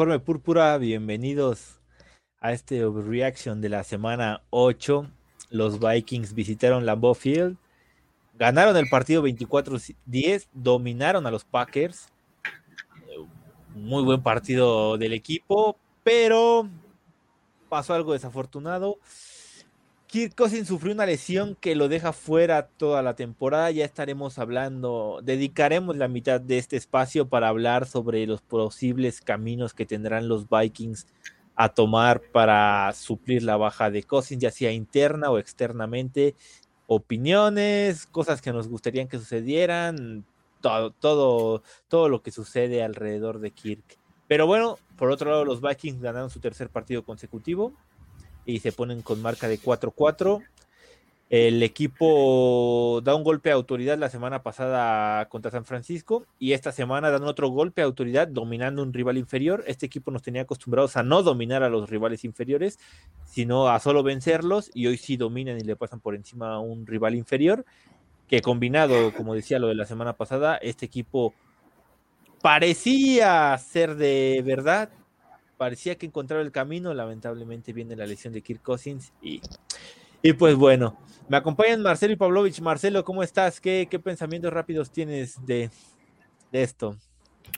Informe Púrpura, bienvenidos a este overreaction de la semana 8. Los Vikings visitaron Lambeau Field, ganaron el partido 24-10, dominaron a los Packers. Muy buen partido del equipo, pero pasó algo desafortunado. Kirk Cousins sufrió una lesión que lo deja fuera toda la temporada. Ya estaremos hablando, dedicaremos la mitad de este espacio para hablar sobre los posibles caminos que tendrán los Vikings a tomar para suplir la baja de Cousins, ya sea interna o externamente. Opiniones, cosas que nos gustarían que sucedieran, todo, todo, todo lo que sucede alrededor de Kirk. Pero bueno, por otro lado, los Vikings ganaron su tercer partido consecutivo y se ponen con marca de 4-4. El equipo da un golpe de autoridad la semana pasada contra San Francisco y esta semana dan otro golpe de autoridad dominando un rival inferior. Este equipo nos tenía acostumbrados a no dominar a los rivales inferiores, sino a solo vencerlos y hoy sí dominan y le pasan por encima a un rival inferior que combinado, como decía lo de la semana pasada, este equipo parecía ser de verdad, parecía que encontraba el camino, lamentablemente viene la lesión de Kirk Cousins y, y pues bueno, me acompañan Marcelo y Pavlovich. Marcelo, ¿cómo estás? ¿Qué, qué pensamientos rápidos tienes de, de esto?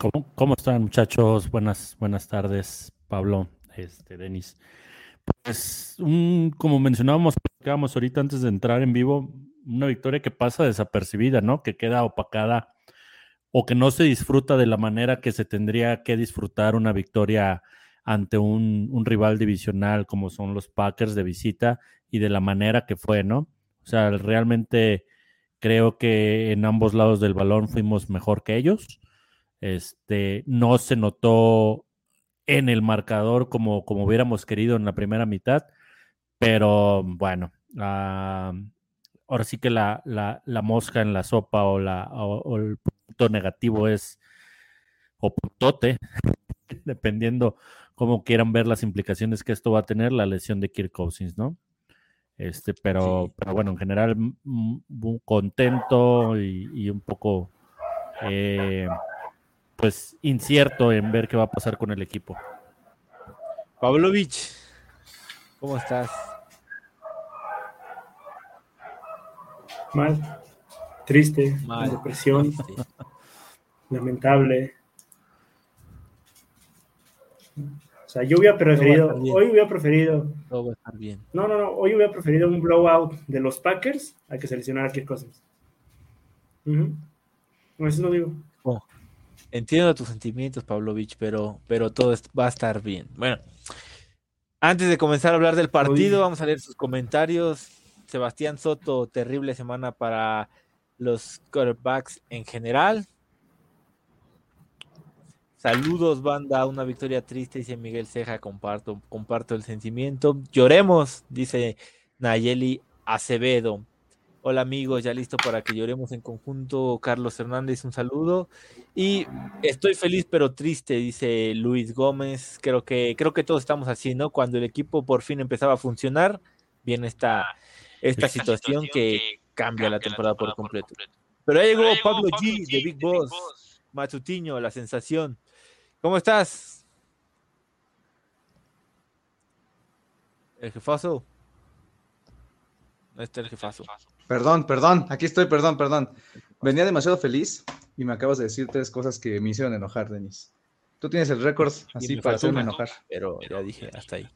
¿Cómo, cómo están muchachos? Buenas, buenas tardes, Pablo, este, Denis. Pues, un- como mencionábamos, platicábamos ahorita antes de entrar en vivo, una victoria que pasa desapercibida, ¿no? Que queda opacada o que no se disfruta de la manera que se tendría que disfrutar una victoria ante un, un rival divisional como son los Packers de visita y de la manera que fue, ¿no? O sea, realmente creo que en ambos lados del balón fuimos mejor que ellos. Este, no se notó en el marcador como, como hubiéramos querido en la primera mitad, pero bueno, ah, ahora sí que la, la- la mosca en la sopa o, la, o, o el punto negativo es, o puntote, dependiendo cómo quieran ver las implicaciones que esto va a tener la lesión de Kirk Cousins, ¿no? Este, pero, Sí. pero bueno, en general, contento y, y un poco eh, pues incierto en ver qué va a pasar con el equipo. Pavlovich, ¿cómo estás? Mal, triste, Mal. depresión, Sí. lamentable. O sea, yo hubiera preferido, hoy hubiera preferido, Todo va a estar bien. no, no, no, hoy hubiera preferido un blowout de los Packers a que seleccionara a Kirk Cousins. Eso lo digo. Oh, entiendo tus sentimientos, Pavlovich, pero, pero todo va a estar bien. Bueno, antes de comenzar a hablar del partido, vamos a leer sus comentarios. Sebastián Soto, terrible semana para los quarterbacks en general. Saludos, banda. Una victoria triste, dice Miguel Ceja. Comparto, comparto el sentimiento. Lloremos, dice Nayeli Acevedo. Hola amigos, ya listo para que lloremos en conjunto. Carlos Hernández, un saludo. Y estoy feliz pero triste, dice Luis Gómez. Creo que, creo que todos estamos así, ¿no? Cuando el equipo por fin empezaba a funcionar, viene esta, esta situación que cambia la temporada por completo. Pero ahí llegó Pablo G de Big Boss, Matutiño, la sensación. ¿Cómo estás? El jefazo. No está el jefazo. Perdón, perdón, aquí estoy, perdón, perdón. Venía demasiado feliz y me acabas de decir tres cosas que me hicieron enojar, Denis. Tú tienes el récord así para hacerme enojar. Pero ya dije, hasta ahí.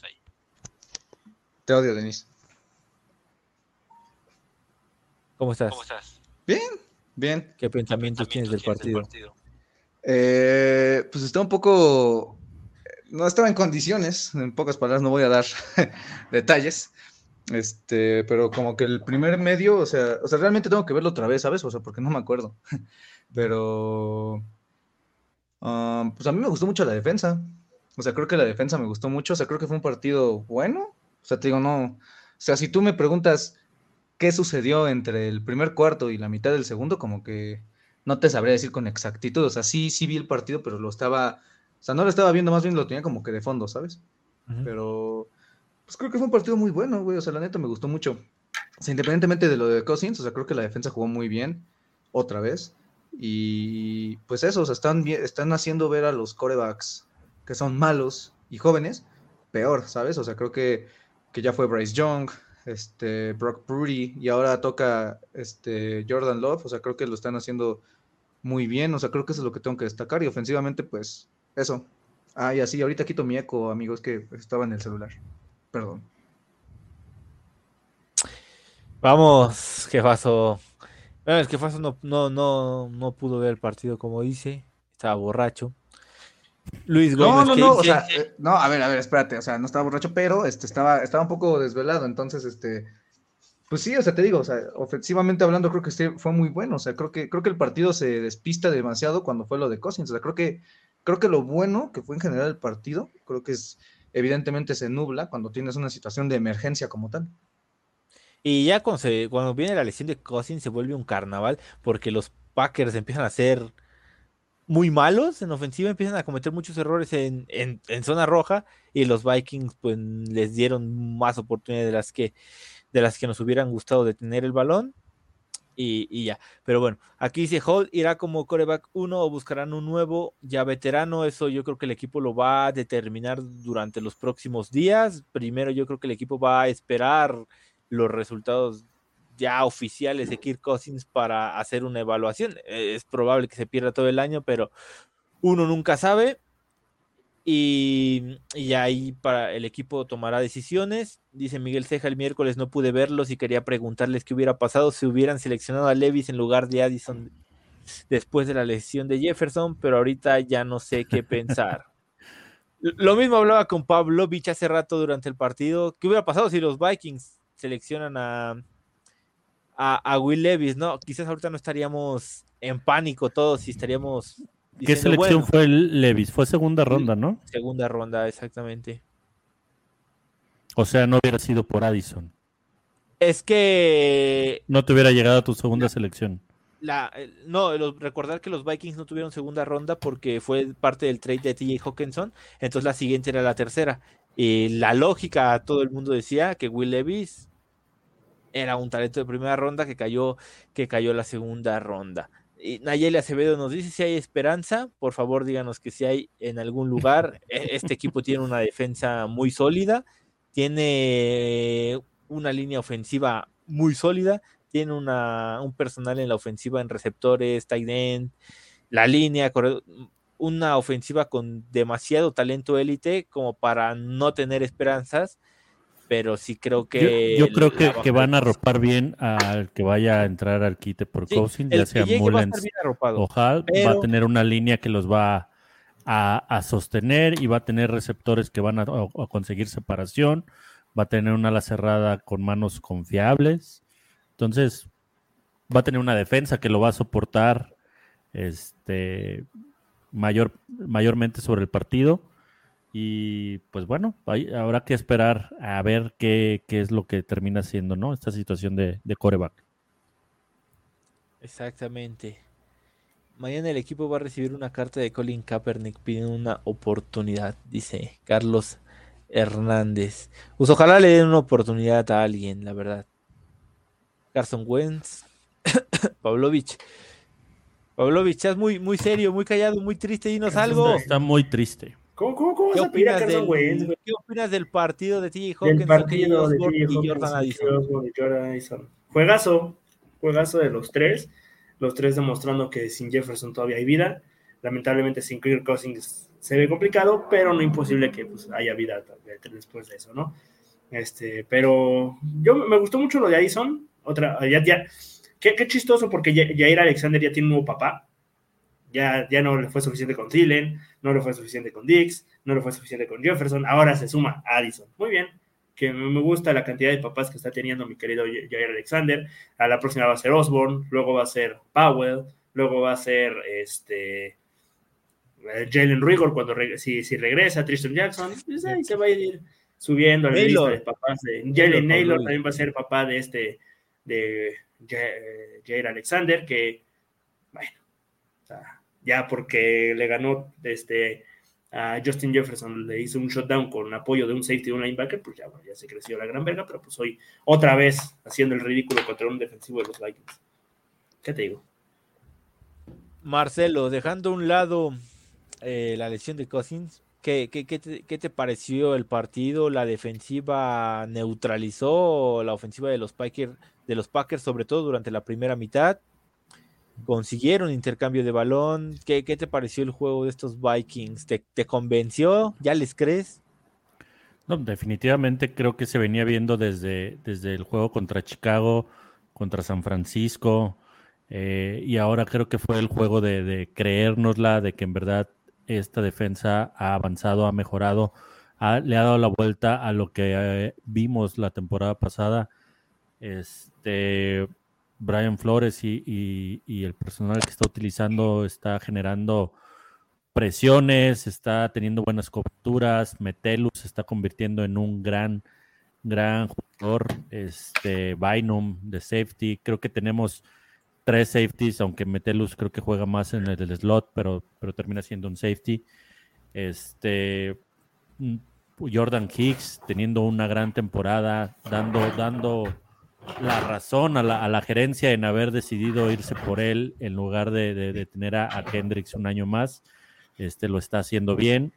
Te odio, Denis. ¿Cómo estás? Bien, bien. ¿Qué pensamientos tienes del partido? Eh, pues está un poco. No estaba en condiciones, en pocas palabras, no voy a dar detalles. Este, pero como que el primer medio, o sea, o sea, realmente tengo que verlo otra vez, ¿sabes? O sea, porque no me acuerdo. Pero. ah, pues a mí me gustó mucho la defensa. O sea, creo que la defensa me gustó mucho. O sea, creo que fue un partido bueno. O sea, te digo, no. O sea, si tú me preguntas qué sucedió entre el primer cuarto y la mitad del segundo, como que no te sabría decir con exactitud. O sea, sí, sí vi el partido, pero lo estaba. O sea, no lo estaba viendo, más bien lo tenía como que de fondo, ¿sabes? Pero. Pues creo que fue un partido muy bueno, güey. O sea, la neta me gustó mucho. O sea, independientemente de lo de Cousins, o sea, creo que la defensa jugó muy bien. Otra vez. Y pues eso, o sea, están, están haciendo ver a los corebacks que son malos y jóvenes peor, ¿sabes? O sea, creo que, que ya fue Bryce Young, este, Brock Purdy y ahora toca este, Jordan Love. O sea, creo que lo están haciendo muy bien. O sea, creo que eso es lo que tengo que destacar. Y ofensivamente, pues, eso. Ah, y así, ahorita quito mi eco, amigos, que estaba en el celular. Perdón. Vamos, jefazo. Bueno, el jefazo no, no, no, no pudo ver el partido como dice. Estaba borracho. Luis No, Gómez, no, ¿qué no, o sea, eh, no, a ver, a ver, espérate, o sea, no estaba borracho, pero este, estaba, estaba un poco desvelado, entonces, este, pues sí, o sea, te digo, o sea, ofensivamente hablando, creo que este fue muy bueno, o sea, creo que, creo que el partido se despista demasiado cuando fue lo de Cousins, o sea, creo que, creo que lo bueno que fue en general el partido, creo que es, evidentemente se nubla cuando tienes una situación de emergencia como tal. Y ya cuando, viene la lesión de Cousins se vuelve un carnaval porque los Packers empiezan a ser muy malos en ofensiva, empiezan a cometer muchos errores en, en- en zona roja y los Vikings pues les dieron más oportunidades de las que, de las que nos hubieran gustado de tener el balón y, ya. Pero bueno, aquí dice Hall irá como coreback 1 o buscarán un nuevo ya veterano. Eso yo creo que el equipo lo va a determinar durante los próximos días. Primero yo creo que el equipo va a esperar los resultados ya oficiales de Kirk Cousins para hacer una evaluación. Es probable que se pierda todo el año, pero uno nunca sabe. Y, y ahí para el equipo tomará decisiones. Dice Miguel Ceja el miércoles no pude verlos y quería preguntarles qué hubiera pasado si hubieran seleccionado a Levis en lugar de Addison después de la lesión de Jefferson, pero ahorita ya no sé qué pensar. Lo mismo hablaba con Pavlovich hace rato durante el partido. ¿Qué hubiera pasado si los Vikings seleccionan a, a, a Will Levis? No, quizás ahorita no estaríamos en pánico todos y estaríamos. ¿Qué diciendo, selección bueno, fue el Levis? Fue segunda ronda, ¿no? Segunda ronda, exactamente. O sea, no hubiera sido por Addison. Es que No te hubiera llegado a tu segunda selección. la, no, recordar que los Vikings no tuvieron segunda ronda porque fue parte del trade de TJ Hawkinson, entonces la siguiente era la tercera. Y la lógica, todo el mundo decía que Will Levis era un talento de primera ronda que cayó, que cayó la segunda ronda. Nayeli Acevedo nos dice si hay esperanza, por favor díganos que si hay en algún lugar. E- Este equipo tiene una defensa muy sólida, tiene una línea ofensiva muy sólida, tiene una, un personal en la ofensiva en receptores, tight end, la línea, una ofensiva con demasiado talento élite como para no tener esperanzas, pero sí creo que... yo creo que, que van a arropar bien al que vaya a entrar al quite por Sí, Cousins, el ya sea Mullens o Hall. Va a tener una línea que los va a, a sostener y va a tener receptores que van a, a- a conseguir separación. Va a tener una ala cerrada con manos confiables. Entonces, va a tener una defensa que lo va a soportar este, mayor, mayormente sobre el partido. Y pues bueno, hay- habrá que esperar a ver qué, qué es lo que termina siendo, ¿no? Esta situación de, de coreback. Exactamente. Mañana el equipo va a recibir una carta de Colin Kaepernick pidiendo una oportunidad, dice Carlos Hernández. Pues ojalá le den una oportunidad a alguien, la verdad. Carson Wentz, Pavlovich. Pavlovich, estás muy, muy serio, muy callado, muy triste. Dinos algo. Está muy triste. ¿Cómo, cómo, cómo ¿Qué vas a pedir a Carson del? ¿Qué opinas del partido de TJ Hawkins, KJ partido de TJ y Jordan Hawkins, Addison? Jordan Addison. Juegazo, juegazo de los tres. los tres demostrando que sin Jefferson todavía hay vida. Lamentablemente sin Kirk Cousins se ve complicado, pero no imposible que pues, haya vida después de eso, ¿no? Este, pero yo me gustó mucho lo de Addison. Otra, ya, ya, qué, qué chistoso porque Jair Alexander ya tiene un nuevo papá. Ya, ya no le fue suficiente con Thielen, no le fue suficiente con Dix, no le fue suficiente con Jefferson. Ahora se suma Addison. Muy bien, que me gusta la cantidad de papás que está teniendo mi querido Jair Alexander. A la próxima va a ser Osborne, luego va a ser Powell, luego va a ser este eh, Jalen Rigor cuando si, si, regresa, Tristan Jackson, pues ahí se va a ir subiendo a la lista de papás de Jalen Naylor, también va a ser papá de este de Jair Alexander, que ya porque le ganó este a Justin Jefferson, le hizo un shutdown con apoyo de un safety y un linebacker, pues ya, ya se creció la gran verga, pero pues hoy otra vez haciendo el ridículo contra un defensivo de los Vikings. ¿Qué te digo? Marcelo, dejando a un lado eh, la lesión de Cousins, ¿qué, qué, te, pareció el partido? ¿La defensiva neutralizó la ofensiva de los, Packers, de los Packers, sobre todo durante la primera mitad? Consiguieron intercambio de balón. ¿Qué, te pareció el juego de estos Vikings? ¿Te, convenció? ¿Ya les crees? No, definitivamente creo que se venía viendo desde, desde el juego contra Chicago, contra San Francisco, eh, y ahora creo que fue el juego de, de creérnosla, de que en verdad esta defensa ha avanzado, ha mejorado, le ha dado la vuelta a lo que eh, vimos la temporada pasada. Este, Brian Flores y, el personal que está utilizando está generando presiones, está teniendo buenas coberturas, Metelus se está convirtiendo en un gran, gran jugador, este, Bynum de safety, creo que tenemos tres safeties, aunque Metelus creo que juega más en el, slot, pero, pero termina siendo un safety. Este mm, Jordan Hicks teniendo una gran temporada, dando, dando la razón a la, gerencia en haber decidido irse por él en lugar de, tener a, a, un año más. Este lo está haciendo bien.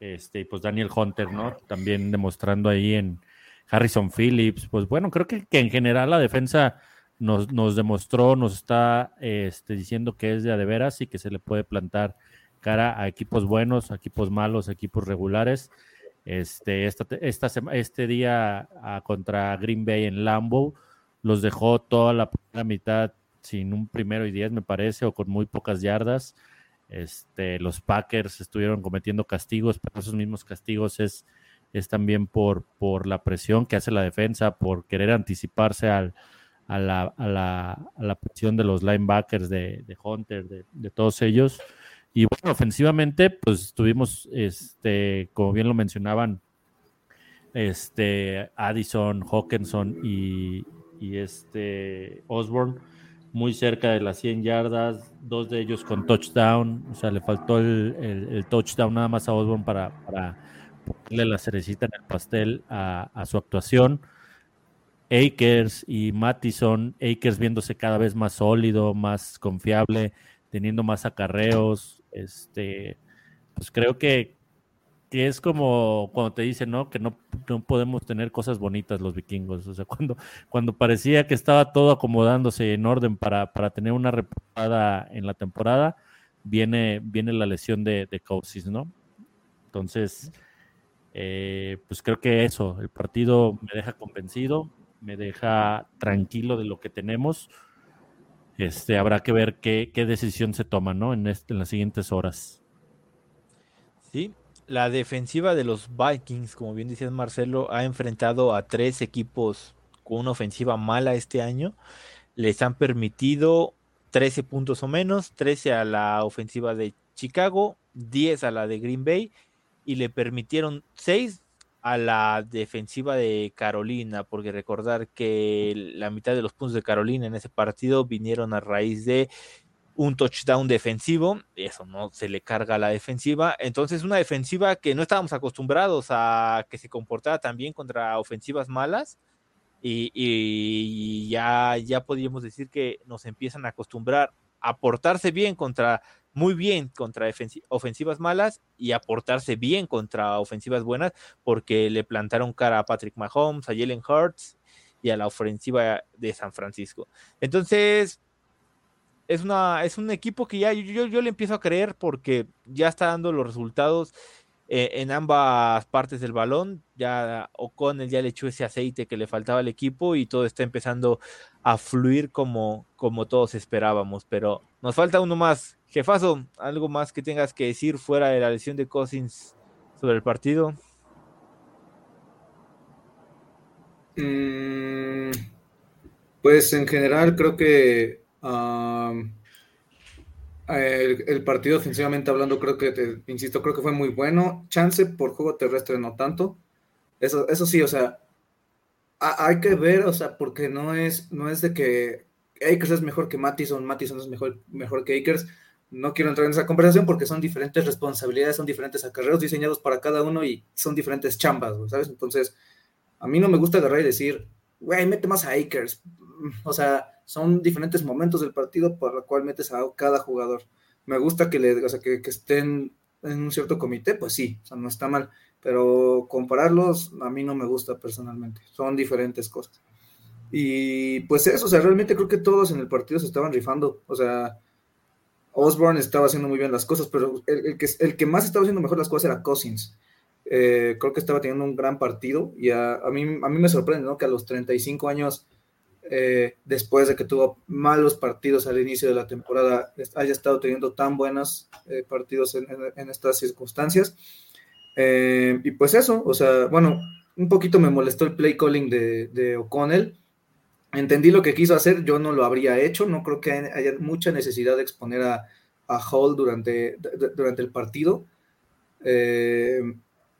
Este, y pues Daniel Hunter, ¿no? También demostrando ahí en Harrison Phillips. Pues bueno, creo que, que en general la defensa nos, nos demostró, nos está este, diciendo que es de a de veras y que se le puede plantar cara a equipos buenos, a equipos malos, a equipos regulares. Este, esta, esta, este día contra Green Bay en Lambeau los dejó toda la primera mitad sin un primero y diez, me parece, o con muy pocas yardas. Este, los Packers estuvieron cometiendo castigos, pero esos mismos castigos es, es también por, por la presión que hace la defensa, por querer anticiparse al, a la, a la, presión de los linebackers de, Hunter, de, todos ellos. Y bueno, ofensivamente, pues tuvimos, este, como bien lo mencionaban, este, Addison, Hawkinson y, y este Osborne muy cerca de las 100 yardas, dos de ellos con touchdown, o sea, le faltó el, touchdown nada más a Osborne para, para ponerle la cerecita en el pastel a, a su actuación. Akers y Mattison, Akers viéndose cada vez más sólido, más confiable, teniendo más acarreos, este, pues creo que, que es como cuando te dicen, ¿no? Que no, no, podemos tener cosas bonitas los vikingos. O sea, cuando, cuando parecía que estaba todo acomodándose en orden para, para tener una reportada en la temporada, viene, viene la lesión de, de ¿no? Entonces, eh, pues creo que eso, el partido me deja convencido me deja tranquilo de lo que tenemos. Este, habrá que ver qué, decisión se toma, ¿no? En, este, en las siguientes horas. Sí, la defensiva de los Vikings, como bien decías Marcelo, ha enfrentado a tres equipos con una ofensiva mala este año. Les han permitido 13 puntos o menos, 13 a la ofensiva de Chicago, 10 a la de Green Bay y le permitieron 6 a la defensiva de Carolina, porque recordar que la mitad de los puntos de Carolina en ese partido vinieron a raíz de un touchdown defensivo, eso no se le carga a la defensiva, entonces una defensiva que no estábamos acostumbrados a que se comportara también contra ofensivas malas, y, ya, ya podríamos decir que nos empiezan a acostumbrar a portarse bien contra muy bien contra ofensivas malas y aportarse bien contra ofensivas buenas porque le plantaron cara a Patrick Mahomes, a Jalen Hurts y a la ofensiva de San Francisco. Entonces, es, una, es un equipo que ya yo, yo le empiezo a creer porque ya está dando los resultados eh, en ambas partes del balón. Ya O'Connell ya le echó ese aceite que le faltaba al equipo y todo está empezando a fluir como, como todos esperábamos. Pero nos falta uno más. Jefazo, ¿algo más que tengas que decir fuera de la lesión de Cousins sobre el partido? Mm, pues en general creo que el, partido ofensivamente hablando, creo que, te, insisto, creo que fue muy bueno. Chance por juego terrestre no tanto. Eso, eso sí, o sea, hay que ver, o sea, porque no es, no es de que Akers es mejor que Mattison, Mattison es mejor, mejor que Akers. No quiero entrar en esa conversación porque son diferentes responsabilidades, son diferentes acarreos diseñados para cada uno y son diferentes chambas, ¿sabes? Entonces, a mí no me gusta agarrar y decir, güey, mete más a Akers. O sea, son diferentes momentos del partido por lo cual metes a cada jugador. Me gusta que, le, o sea, que, estén en un cierto comité, pues sí, o sea, no está mal, pero compararlos a mí no me gusta personalmente, son diferentes cosas. Y pues eso, o sea, realmente creo que todos en el partido se estaban rifando, o sea, Osborne estaba haciendo muy bien las cosas, pero el, que, más estaba haciendo mejor las cosas era Cousins. Eh, creo que estaba teniendo un gran partido y a, mí, me sorprende. Que a los 35 años eh, después de que tuvo malos partidos al inicio de la temporada, haya estado teniendo tan buenos eh, partidos en, estas circunstancias. Y pues eso, o sea, bueno, un poquito me molestó el play calling de, O'Connell. Entendí lo que quiso hacer, yo no lo habría hecho, no creo que haya mucha necesidad de exponer a, a Hall durante, durante el partido.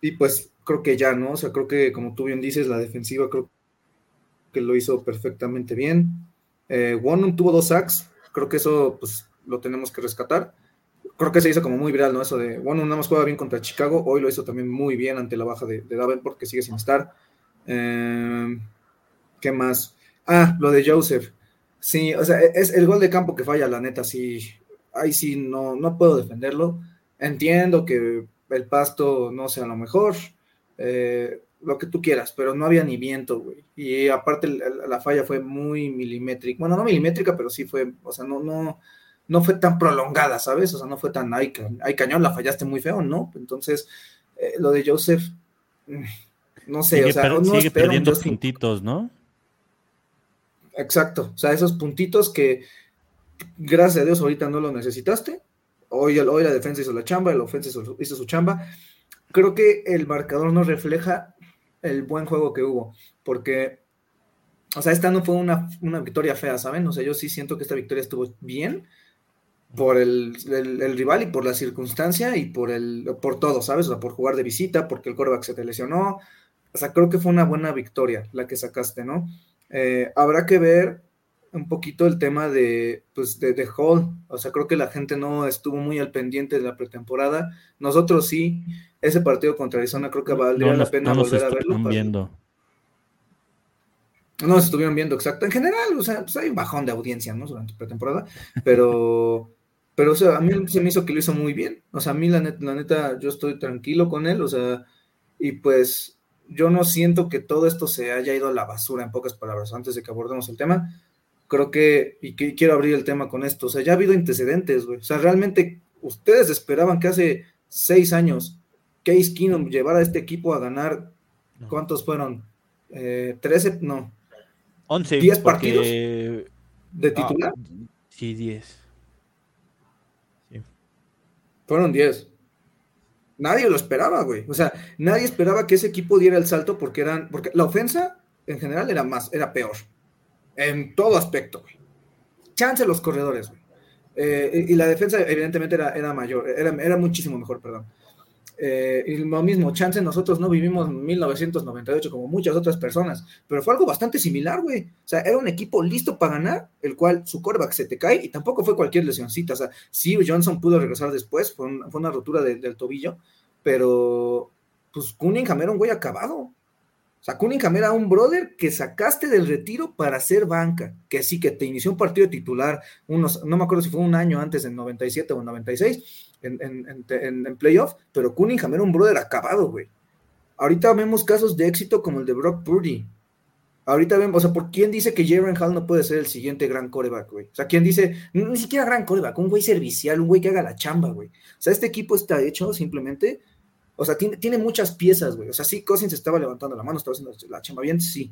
y pues creo que ya, ¿no? O sea, creo que como tú bien dices, la defensiva creo que lo hizo perfectamente bien. Eh, tuvo dos sacks, creo que eso pues lo tenemos que rescatar. Creo que se hizo como muy viral, ¿no? Eso de Wonu nada más juega bien contra Chicago, hoy lo hizo también muy bien ante la baja de, de Davenport, que sigue sin estar. Eh, ¿Qué más? Ah, lo de Joseph. Sí, o sea, es el gol de campo que falla, la neta, sí. Ahí sí no, no puedo defenderlo. Entiendo que el pasto no sea lo mejor. Eh, lo que tú quieras, pero no había ni viento, güey. Y aparte la, falla fue muy milimétrica. Bueno, no milimétrica, pero sí fue, o sea, no, no, no fue tan prolongada, ¿sabes? O sea, no fue tan, ay, cañón, la fallaste muy feo, ¿no? Entonces, eh, lo de Joseph, mm, no sé, o sea, no sigue perdiendo puntitos, ¿no? Exacto, o sea, esos puntitos que, gracias a Dios, ahorita no lo necesitaste. Hoy, hoy la defensa hizo la chamba, el ofensa hizo su chamba. Creo que el marcador no refleja el buen juego que hubo, porque, o sea, esta no fue una, victoria fea, ¿saben? O sea, yo sí siento que esta victoria estuvo bien por el, rival y por la circunstancia y por, el, por todo, ¿sabes? O sea, por jugar de visita, porque el coreback se te lesionó. O sea, creo que fue una buena victoria la que sacaste, ¿no? Eh, habrá que ver un poquito el tema de, pues, de, de Hall. O sea, creo que la gente no estuvo muy al pendiente de la pretemporada. Nosotros sí, ese partido contra Arizona creo que valdría la pena volver a verlo. Viendo. No se estuvieron viendo, exacto. En general, o sea, pues hay un bajón de audiencia, ¿no? Durante la pretemporada, pero, pero, o sea, a mí se me hizo que lo hizo muy bien. O sea, a mí la neta, la neta, yo estoy tranquilo con él, o sea, y pues yo no siento que todo esto se haya ido a la basura, en pocas palabras, antes de que abordemos el tema. Creo que, y que quiero abrir el tema con esto, o sea, ya ha habido antecedentes, güey. O sea, realmente ustedes esperaban que hace seis años Case Keenum llevar a este equipo a ganar, ¿cuántos fueron? Eh, 13, no. 11. 10 partidos de ah, titular. sí, 10. Fueron 10. Nadie lo esperaba, güey. O sea, nadie esperaba que ese equipo diera el salto porque eran, porque la ofensa en general era más, era peor. En todo aspecto, güey. Chance los corredores, güey. Eh, y la defensa evidentemente era, era mayor, era, era muchísimo mejor, perdón. Eh, y lo mismo, chance nosotros no vivimos 1998 como muchas otras personas, pero fue algo bastante similar, güey. O sea, era un equipo listo para ganar, el cual su coreback se te cae y tampoco fue cualquier lesioncita. O sea, sí, Johnson pudo regresar después, fue, una rotura del tobillo, pero pues Cunningham era un güey acabado. O sea, Cunningham era un brother que sacaste del retiro para hacer banca, que sí, que te inició un partido titular, unos, no me acuerdo si fue un año antes, en 97 o en 96, en, en, playoff, pero Cunningham era un brother acabado, güey. Ahorita vemos casos de éxito como el de Brock Purdy. Ahorita vemos, o sea, ¿por quién dice que Jaren Hall no puede ser el siguiente gran coreback, güey? O sea, ¿quién dice, ni siquiera gran coreback, un güey servicial, un güey que haga la chamba, güey? O sea, este equipo está hecho simplemente, o sea, tiene, tiene muchas piezas, güey. O sea, sí, Cousins estaba levantando la mano, estaba haciendo la chamba bien, sí.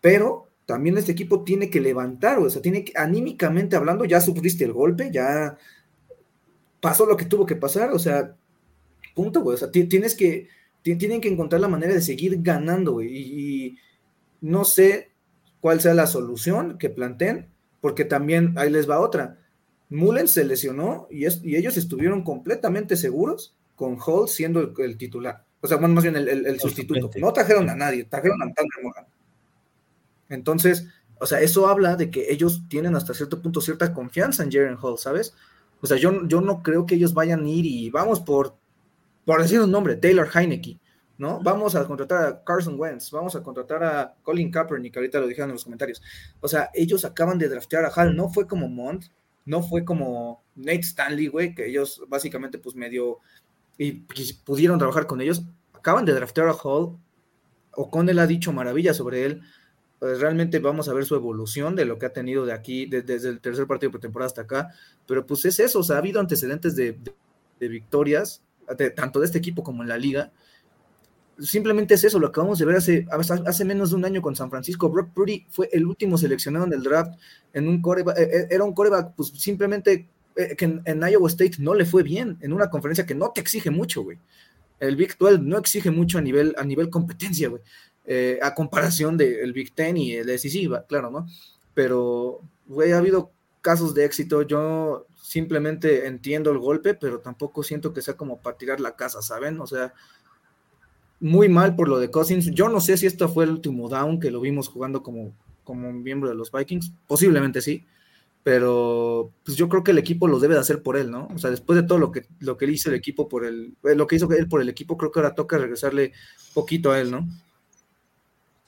Pero también este equipo tiene que levantar, güey. O sea, tiene que, anímicamente hablando, ya sufriste el golpe, ya pasó lo que tuvo que pasar, o sea, punto, güey. O sea, tienes que, tienen que encontrar la manera de seguir ganando, güey. y no sé cuál sea la solución que planteen, porque también ahí les va otra. Mullen se lesionó y, ellos estuvieron completamente seguros con Hall siendo el, titular. O sea, más bien el, sustituto. No trajeron a nadie, trajeron a Tanner Morgan. Entonces, o sea, eso habla de que ellos tienen hasta cierto punto cierta confianza en Jaren Hall, ¿sabes? O sea, yo, yo no creo que ellos vayan a ir y vamos por, por decir un nombre, Taylor Heineke. ¿no? Vamos a contratar a Carson Wentz, vamos a contratar a Colin Kaepernick, ahorita lo dijeron en los comentarios. O sea, ellos acaban de draftear a Hall, no fue como Mont, no fue como Nate Stanley, güey, que ellos básicamente pues medio y pudieron trabajar con ellos. Acaban de draftear a Hall, O'Connell ha dicho maravillas sobre él. Pues realmente vamos a ver su evolución de lo que ha tenido de aquí, desde el tercer partido de pretemporada hasta acá. Pero pues es eso, o sea, ha habido antecedentes de, victorias, tanto de este equipo como en la liga, simplemente es eso, lo acabamos de ver hace, hace menos de un año con San Francisco. Brock Purdy fue el último seleccionado en el draft, en un coreback, eh, eh, era un coreback, pues simplemente eh, que en, Iowa State no le fue bien, en una conferencia que no te exige mucho, güey. El Big 12 no exige mucho a nivel, a nivel competencia, güey. A comparación del Big Ten y el SEC, claro, ¿no? Pero, güey, ha habido casos de éxito. Yo simplemente entiendo el golpe, pero tampoco siento que sea como para tirar la casa, ¿saben? O sea, muy mal por lo de Cousins. Yo no sé si esto fue el último down que lo vimos jugando como, como miembro de los Vikings. Posiblemente sí. Pero pues yo creo que el equipo lo debe de hacer por él, ¿no? O sea, después de todo lo que, lo que hizo el equipo por el, eh, lo que hizo él por el equipo, creo que ahora toca regresarle poquito a él, ¿no?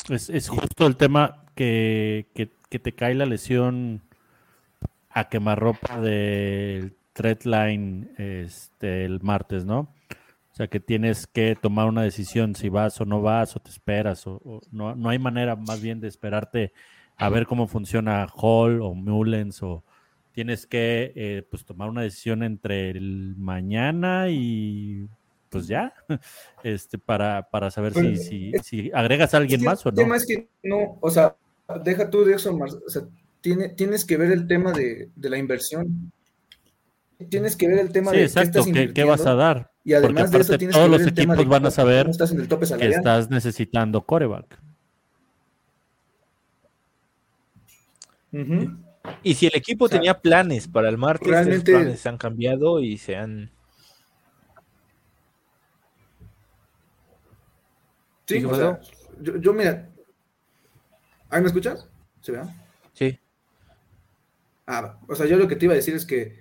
Es, justo el tema que, te cae la lesión a quemarropa del threadline este, el martes, ¿no? O sea, que tienes que tomar una decisión si vas o no vas o te esperas. O, no, no, hay manera más bien de esperarte a ver cómo funciona Hall o Mullens o tienes que eh, pues tomar una decisión entre el mañana y pues ya, este, para, para saber si, si, si, agregas a alguien más o no. El tema es que no, o sea, deja tú de eso, o sea, tiene, tienes que ver el tema de, de la inversión. Tienes que ver el tema de exacto, qué, ¿qué, vas a dar. Y además de eso tienes todos los equipos van a saber que estás necesitando coreback. Y si el equipo tenía planes para el martes, realmente... los planes se han cambiado y se han. Sí, o sea, yo, yo, mira. ¿Ahí me escuchas? ¿Se ve? Sí. Ah, o sea, yo lo que te iba a decir es que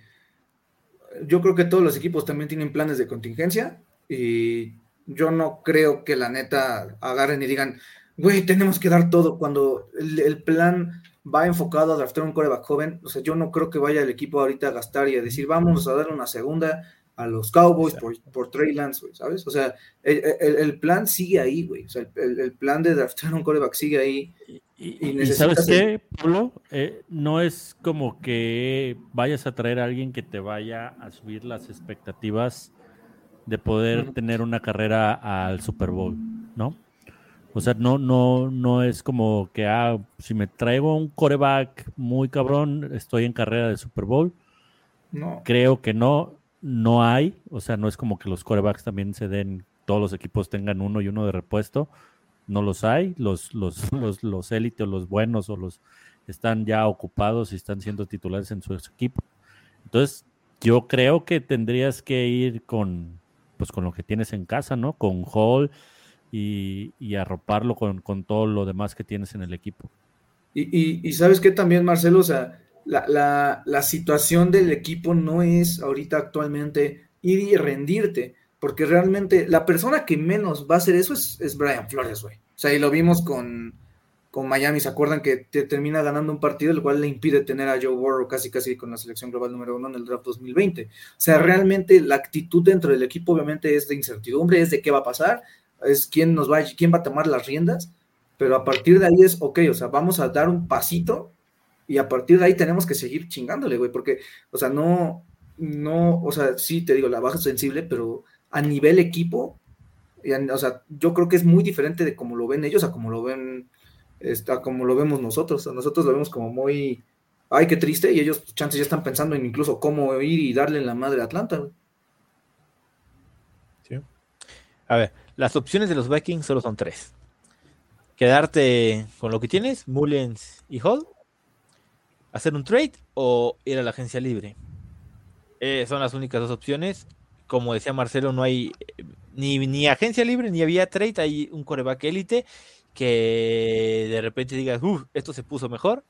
yo creo que todos los equipos también tienen planes de contingencia y yo no creo que la neta agarren y digan, güey, tenemos que dar todo cuando el, plan va enfocado a draftar un coreback joven. O sea, yo no creo que vaya el equipo ahorita a gastar y a decir, vamos a dar una segunda a los Cowboys por, por Trey Lance, ¿sabes? O sea, el, plan sigue ahí, güey. O sea, el, plan de draftar un coreback sigue ahí. Y, sabes qué, Pablo, eh, no es como que vayas a traer a alguien que te vaya a subir las expectativas de poder tener una carrera al Super Bowl, ¿no? O sea, no, no, no es como que, ah, si me traigo un coreback muy cabrón, estoy en carrera de Super Bowl. No. Creo que no, no hay. O sea, no es como que los corebacks también se den, todos los equipos tengan uno y uno de repuesto no los hay, los, los, los, los élites, los buenos o los están ya ocupados y están siendo titulares en su equipo. Entonces, yo creo que tendrías que ir con, pues, con lo que tienes en casa, ¿no? Con Hall y, arroparlo con, todo lo demás que tienes en el equipo. Y, y, sabes que también, Marcelo, o sea, la, la, situación del equipo no es ahorita actualmente ir y rendirte, porque realmente la persona que menos va a hacer eso es, es Brian Flores, güey. O sea, y lo vimos con, con Miami, ¿se acuerdan que te termina ganando un partido, el cual le impide tener a Joe Burrow casi casi con la selección global número uno en el draft 2020? O sea, realmente la actitud dentro del equipo obviamente es de incertidumbre, es de qué va a pasar, es quién nos va, quién va a tomar las riendas, pero a partir de ahí es, ok, o sea, vamos a dar un pasito y a partir de ahí tenemos que seguir chingándole, güey, porque, o sea, no, no, o sea, sí te digo, la baja es sensible, pero a nivel equipo, o sea, yo creo que es muy diferente de cómo lo ven ellos a cómo lo ven, está, como lo vemos nosotros. nosotros lo vemos como muy, ay, qué triste, y ellos, pues, chances, ya están pensando en incluso cómo ir y darle en la madre a Atlanta, güey. Sí. A ver, las opciones de los Vikings solo son tres. Quedarte con lo que tienes, Mullens y Hall, hacer un trade o ir a la agencia libre. Eh, son las únicas dos opciones. Como decía Marcelo, no hay ni, ni agencia libre ni había trade. Hay un coreback élite que de repente digas, uff, esto se puso mejor,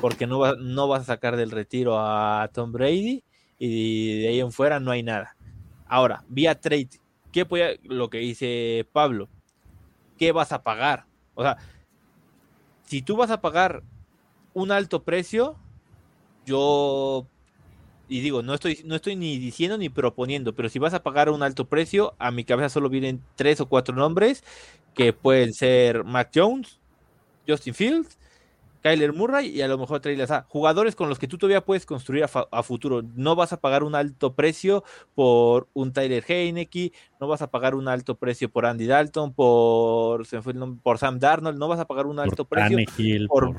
porque no, no vas a sacar del retiro a Tom Brady y de ahí en fuera no hay nada. Ahora, vía trade, ¿qué puede, lo que dice Pablo? ¿Qué vas a pagar? O sea, si tú vas a pagar un alto precio, yo y digo, no estoy, no estoy ni diciendo ni proponiendo, pero si vas a pagar un alto precio, a mi cabeza solo vienen tres o cuatro nombres que pueden ser Mac Jones, Justin Fields, Kyler Murray y a lo mejor Trey Lazar. Jugadores con los que tú todavía puedes construir a, futuro. No vas a pagar un alto precio por un Tyler Heineke, no vas a pagar un alto precio por Andy Dalton, por, por Sam Darnold, no vas a pagar un alto precio por,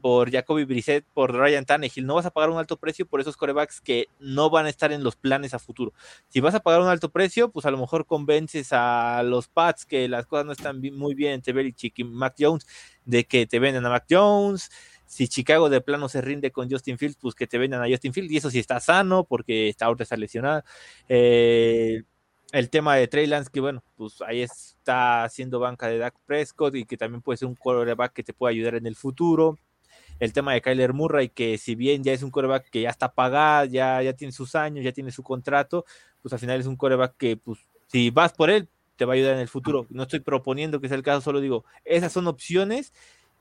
por, Jacoby Brissett, por Ryan Tannehill, no vas a pagar un alto precio por esos corebacks que no van a estar en los planes a futuro. Si vas a pagar un alto precio, pues a lo mejor convences a los Pats que las cosas no están muy bien entre Belichick y Mac Jones de que te venden a Mac Jones. Si Chicago de plano se rinde con Justin Fields, pues que te vendan a Justin Fields. Y eso sí está sano, porque está ahorita está lesionado. Eh, el tema de Trey Lance, que bueno, pues ahí está haciendo banca de Dak Prescott y que también puede ser un quarterback que te puede ayudar en el futuro. El tema de Kyler Murray, que si bien ya es un quarterback que ya está pagado, ya, ya tiene sus años, ya tiene su contrato, pues al final es un quarterback que, pues, si vas por él, te va a ayudar en el futuro. No estoy proponiendo que sea el caso, solo digo, esas son opciones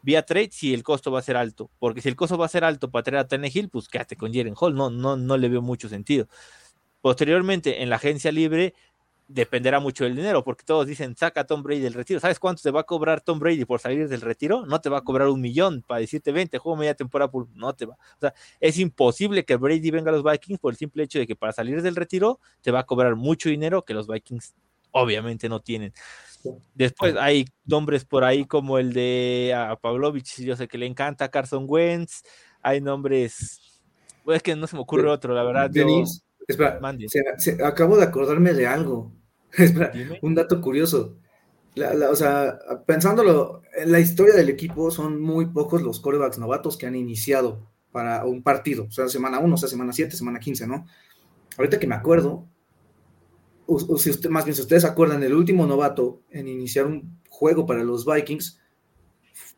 vía trade si el costo va a ser alto. Porque si el costo va a ser alto para traer a Tannehill, pues quédate con Jaren Hall. No, no, no le veo mucho sentido. Posteriormente, en la agencia libre, dependerá mucho del dinero, porque todos dicen, saca a Tom Brady del retiro. ¿Sabes cuánto te va a cobrar Tom Brady por salir del retiro? No te va a cobrar un millón para decirte, vente, juego media temporada, no te va. O sea, es imposible que Brady venga a los Vikings por el simple hecho de que para salir del retiro te va a cobrar mucho dinero que los Vikings obviamente no tienen. Después hay nombres por ahí como el de a Pavlovich, yo sé que le encanta Carson Wentz, hay nombres, pues es que no se me ocurre otro, la verdad. espera, acabo de acordarme de algo. espera, un dato curioso. o sea, pensándolo, en la historia del equipo son muy pocos los corebacks novatos que han iniciado para un partido, o sea, semana 1, o sea, semana 7, semana 15, ¿no? Ahorita que me acuerdo, o, si usted, más bien si ustedes se acuerdan, el último novato en iniciar un juego para los Vikings,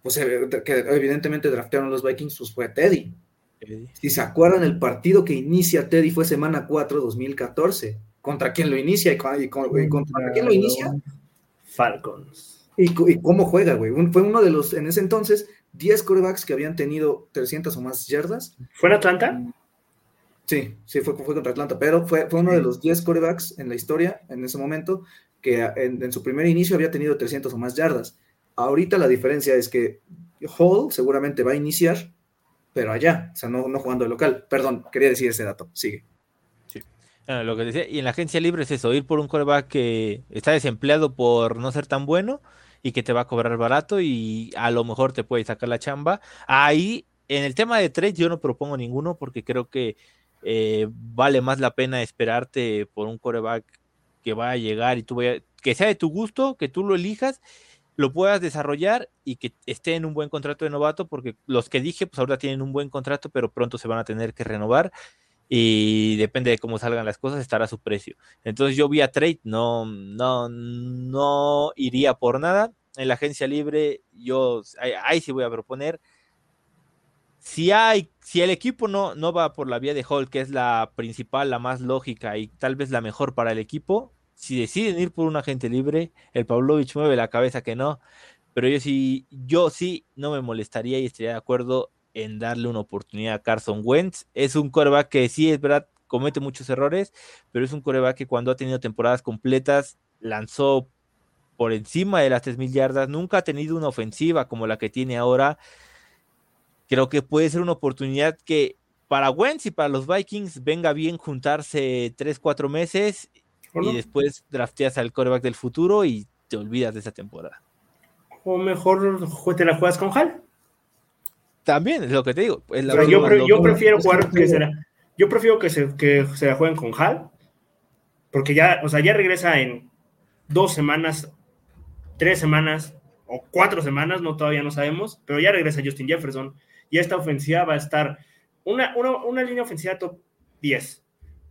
pues eh, que evidentemente draftearon los Vikings, pues fue Teddy. Si se acuerdan, el partido que inicia Teddy fue semana 4, 2014. ¿Contra quién lo inicia? ¿Y, contra quién lo inicia? Falcons. ¿Y, cómo juega, güey? Fue uno de los, en ese entonces, 10 corebacks que habían tenido 300 o más yardas. ¿Fue en Atlanta? Sí, sí, fue, fue contra Atlanta, pero fue, fue uno de los 10 corebacks en la historia en ese momento que en, su primer inicio había tenido 300 o más yardas. Ahorita la diferencia es que Hall seguramente va a iniciar, pero allá, o sea, no, no jugando de local. Perdón, quería decir ese dato. Sigue. Sí. Ah, lo que decía, y en la agencia libre es eso, ir por un coreback que está desempleado por no ser tan bueno y que te va a cobrar barato y a lo mejor te puede sacar la chamba. Ahí, en el tema de trade, yo no propongo ninguno porque creo que eh, vale más la pena esperarte por un coreback que va a llegar y tú vaya, que sea de tu gusto, que tú lo elijas, lo puedas desarrollar y que esté en un buen contrato de novato, porque los que dije, pues ahora tienen un buen contrato, pero pronto se van a tener que renovar y depende de cómo salgan las cosas, estará su precio. Entonces yo vía trade no, no, no iría por nada. En la agencia libre, yo ahí sí voy a proponer si hay, si el equipo no, no va por la vía de Hall, que es la principal, la más lógica y tal vez la mejor para el equipo, si deciden ir por un agente libre, el Pavlovich mueve la cabeza que no, pero yo sí, yo sí no me molestaría y estaría de acuerdo en darle una oportunidad a Carson Wentz. Es un coreback que sí es verdad, comete muchos errores, pero es un coreback que cuando ha tenido temporadas completas lanzó por encima de las 3.000 yardas, nunca ha tenido una ofensiva como la que tiene ahora. Creo que puede ser una oportunidad que para Wentz y para los Vikings venga bien juntarse 3, 4 meses y después drafteas al coreback del futuro y te olvidas de esa temporada. O mejor te la juegas con Hal. También es lo que te digo. yo, prefiero jugar que será. Yo prefiero que se, que se la jueguen con Hal, porque ya, o sea, ya regresa en dos semanas, tres semanas o cuatro semanas, no todavía no sabemos, pero ya regresa Justin Jefferson y esta ofensiva va a estar una, una, una línea ofensiva top 10,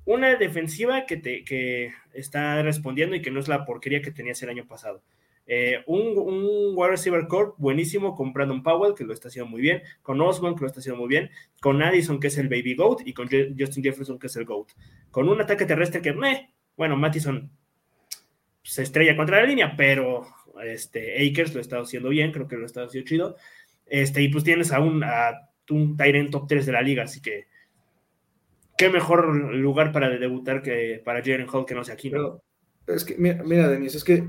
una defensiva que, te, que está respondiendo y que no es la porquería que tenías el año pasado. Eh, un, un wide receiver core buenísimo con Brandon Powell, que lo está haciendo muy bien, con Osborne, que lo está haciendo muy bien, con Addison, que es el baby goat, y con Justin Jefferson, que es el goat. Con un ataque terrestre que, meh, bueno, Mattison se estrella contra la línea, pero este, Akers lo está haciendo bien, creo que lo está haciendo chido. Este, y pues tienes a un, a un Tyrant top 3 de la liga, así que qué mejor lugar para debutar que para Jalen Hall que no sea aquí, ¿no? es que, mira, mira, Denis, es que,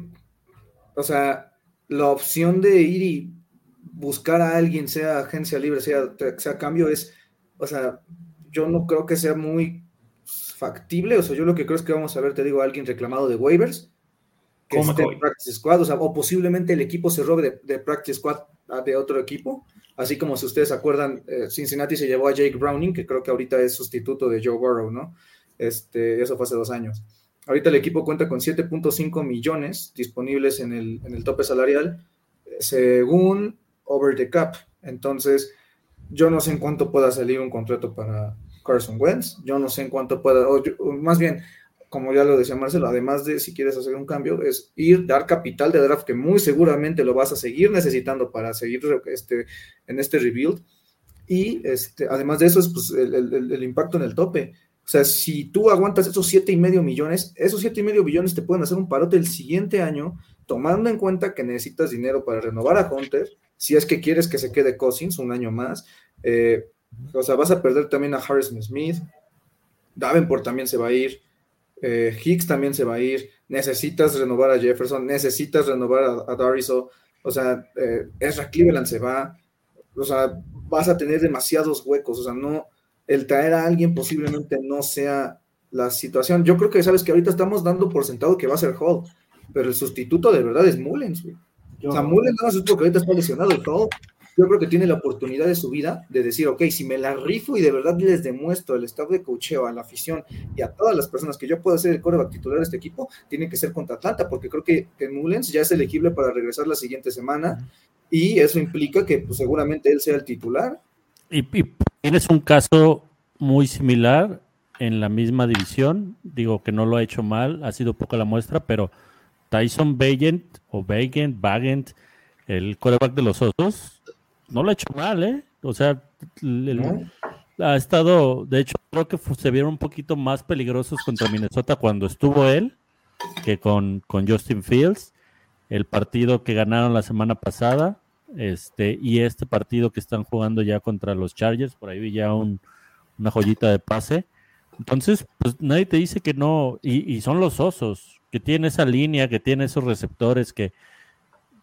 o sea, la opción de ir y buscar a alguien, sea agencia libre, sea, sea cambio, es, o sea, yo no creo que sea muy factible, o sea, yo lo que creo es que vamos a ver, te digo, a alguien reclamado de waivers, que esté en Practice Squad, o sea, o posiblemente el equipo se robe de, de Practice Squad de otro equipo, Así como si ustedes acuerdan, eh, Cincinnati se llevó a Jake Browning, que creo que ahorita es sustituto de Joe Burrow, ¿no? Este, eso fue hace dos años. Ahorita el equipo cuenta con 7.5 millones disponibles en el, en el tope salarial, según Over the Cap. Entonces, yo no sé en cuánto pueda salir un contrato para Carson Wentz, yo no sé en cuánto pueda, o más bien, como ya lo decía Marcelo, además de si quieres hacer un cambio, es ir, dar capital de draft que muy seguramente lo vas a seguir necesitando para seguir este, en este rebuild. Y este, además de eso, es pues, el, impacto en el tope. O sea, si tú aguantas esos siete y medio millones, esos siete y medio millones te pueden hacer un parote el siguiente año, tomando en cuenta que necesitas dinero para renovar a Hunter, si es que quieres que se quede Cousins un año más. Eh, o sea, vas a perder también a Harrison Smith. Davenport también se va a ir. Eh, Hicks también se va a ir, necesitas renovar a Jefferson, necesitas renovar a, a Dariso, o sea, eh, Ezra Cleveland se va, o sea, vas a tener demasiados huecos, o sea, no, el traer a alguien posiblemente no sea la situación. Yo creo que sabes que ahorita estamos dando por sentado que va a ser Hall, pero el sustituto de verdad es Mullens, güey. O sea, Mullens no es porque ahorita está lesionado y todo, yo creo que tiene la oportunidad de su vida de decir, ok, si me la rifo y de verdad les demuestro al staff de cocheo, a la afición y a todas las personas que yo puedo ser el coreback titular de este equipo, tiene que ser contra Atlanta, porque creo que, que Mullens ya es elegible para regresar la siguiente semana y eso implica que pues, seguramente él sea el titular. Y, tienes un caso muy similar en la misma división, digo que no lo ha hecho mal, ha sido poca la muestra, pero Tyson Bagent o Bagent, Bagent, el coreback de los Osos, no lo ha hecho mal, ¿eh? O sea, ha estado, de hecho, creo que se vieron un poquito más peligrosos contra Minnesota cuando estuvo él que con, con Justin Fields. El partido que ganaron la semana pasada, este, y este partido que están jugando ya contra los Chargers, por ahí vi ya un, una joyita de pase. Entonces, pues nadie te dice que no, y, y, son los osos, que tiene esa línea, que tiene esos receptores, que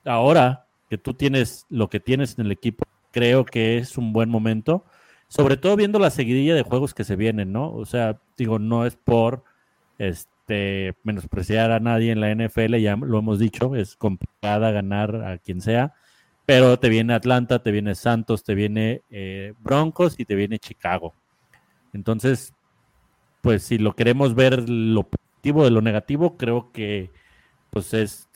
ahora que tú tienes lo que tienes en el equipo, creo que es un buen momento, sobre todo viendo la seguidilla de juegos que se vienen, ¿no? O sea, digo, no es por este menospreciar a nadie en la NFL, ya lo hemos dicho, es complicada ganar a quien sea, pero te viene Atlanta, te viene Santos, te viene eh, Broncos y te viene Chicago. Entonces, pues si lo queremos ver lo positivo de lo negativo, creo que pues es,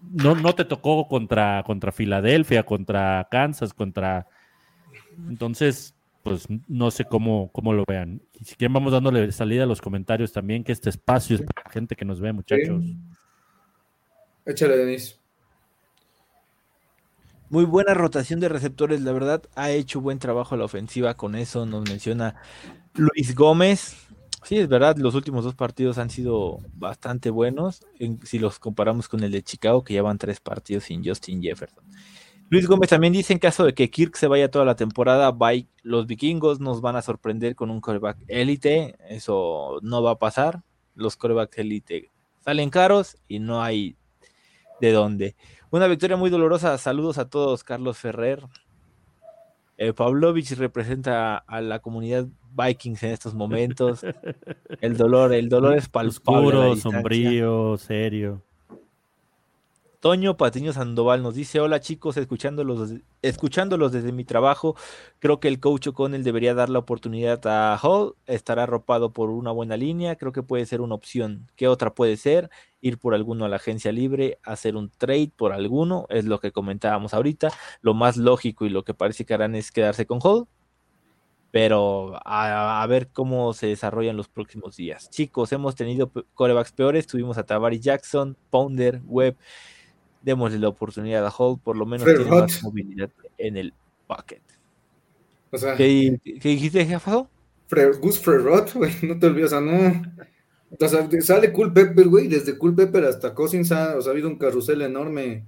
no, no te tocó contra, contra Filadelfia, contra Kansas, contra... Entonces, pues no sé cómo, cómo lo vean. Y si quieren vamos dándole salida a los comentarios también, que este espacio es para la gente que nos ve, muchachos. Échale, Denis. Muy buena rotación de receptores, la verdad, ha hecho buen trabajo la ofensiva con eso, nos menciona Luis Gómez, Sí, es verdad, los últimos dos partidos han sido bastante buenos, si los comparamos con el de Chicago, que llevan tres partidos sin Justin Jefferson. Luis Gómez también dice, en caso de que Kirk se vaya toda la temporada, los vikingos nos van a sorprender con un coreback élite, eso no va a pasar, los corebacks élite salen caros y no hay de dónde. Una victoria muy dolorosa. Saludos a todos, Carlos Ferrer. Eh, Pavlovich representa a la comunidad Vikings en estos momentos. El dolor, el dolor es palpable. Oscuro, sombrío, serio. Toño Patiño Sandoval nos dice, hola chicos, escuchándolos, escuchándolos desde mi trabajo, creo que el coach O'Connell debería dar la oportunidad a Hall, estará arropado por una buena línea, creo que puede ser una opción. ¿Qué otra puede ser? Ir por alguno a la agencia libre, hacer un trade por alguno, es lo que comentábamos ahorita. Lo más lógico y lo que parece que harán es quedarse con Hall, pero a, a ver cómo se desarrollan los próximos días. Chicos, hemos tenido corebacks peores, tuvimos a Tabari Jackson, Pounder, Webb, démosle la oportunidad a Hall, por lo menos Fred tiene más movilidad en el bucket. O sea, ¿Qué, qué dijiste? Fre- Gus Frerot, güey, no te olvides, o sea, no. O sea, sale Cool Pepper, güey, desde Cool Pepper hasta Cousins ha, o sea, ha habido un carrusel enorme.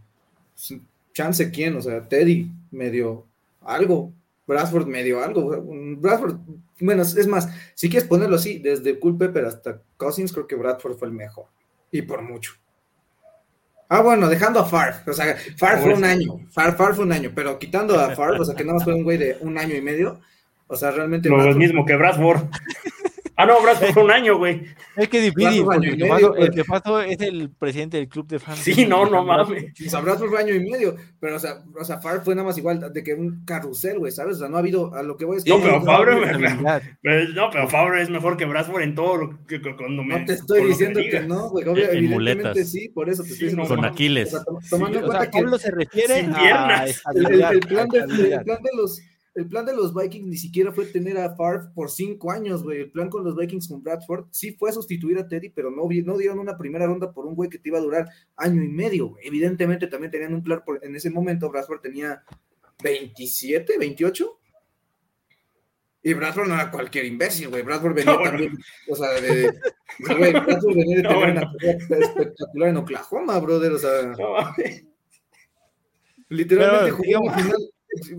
S- Chance quién, o sea, Teddy medio algo, Bradford medio algo, Bradford, bueno, es más, si quieres ponerlo así, desde Cool Pepper hasta Cousins, creo que Bradford fue el mejor, y por mucho. Ah, bueno, dejando a Favre, o sea, Favre fue un año, Favre, Favre fue un año, pero quitando a Favre, o sea, que nada más fue un güey de un año y medio, o sea, realmente... Lo Bradford- mismo que Bradford. Ah, no, Bradford fue un año, güey. Es que difícil, porque año el pues. jefazo es el presidente del club de fans. Sí, no, no mames. O sea, Bradford fue año y medio, pero o sea, o sea, Favre fue nada más igual de que un carrusel, güey, ¿sabes? O sea, no ha habido a lo que voy es que- No, pero Favre no. Pero, no, pero Favre es mejor que Bradford en todo lo que, que- cuando me. no te estoy por diciendo que, no, güey, evidentemente muletas. sí, por eso te estoy diciendo. Con Aquiles. o sea, tom- tomando en O sea, cuenta que Pablo se refiere Sin a piernas. el, el- estabilidad, el plan a de, estabilidad. el plan de los el plan de los Vikings ni siquiera fue tener a Favre por cinco años, güey. El plan con los Vikings con Bradford sí fue sustituir a Teddy, pero no, no dieron una primera ronda por un güey que te iba a durar año y medio, güey. Evidentemente también tenían un plan, por, en ese momento Bradford tenía 27, 28. Y Bradford no era cualquier imbécil, güey. Bradford venía No, bueno. también, o sea, de, güey, Bradford venía de No, tener bueno. una espectacular en Oklahoma, brother, o sea. No. Literalmente jugó, un final-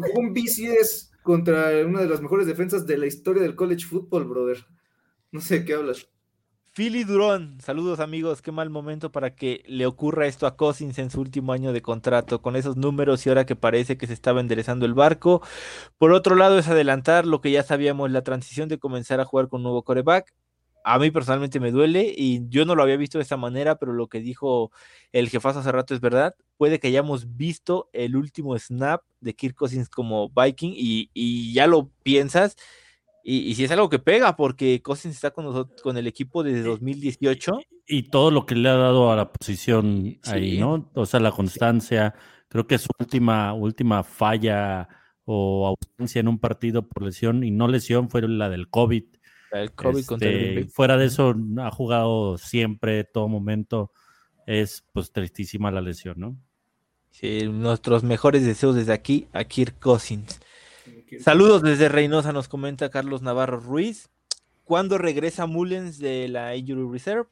jugó un BCS contra una de las mejores defensas de la historia del college football, brother. No sé de qué hablas. Philly Durón, saludos amigos, qué mal momento para que le ocurra esto a Cousins en su último año de contrato, con esos números y ahora que parece que se estaba enderezando el barco. Por otro lado, es adelantar lo que ya sabíamos, la transición de comenzar a jugar con un nuevo coreback. A mí personalmente me duele y yo no lo había visto de esta manera, pero lo que dijo el jefazo hace rato es verdad. Puede que hayamos visto el último snap de Kirk Cousins como Viking y, y ya lo piensas. Y, y si es algo que pega, porque Cousins está con, nosotros, con el equipo desde 2018. Y todo lo que le ha dado a la posición ahí. ¿no? O sea, la constancia. Creo que su última, última falla o ausencia en un partido por lesión y no lesión fue la del COVID. El COVID contra el Este, fuera de eso, ha jugado siempre, todo momento. Es pues tristísima la lesión, ¿no? Sí, nuestros mejores deseos desde aquí a Kirk Cousins. Saludos desde Reynosa, nos comenta Carlos Navarro Ruiz. ¿Cuándo regresa Mullens de la Injury Reserve?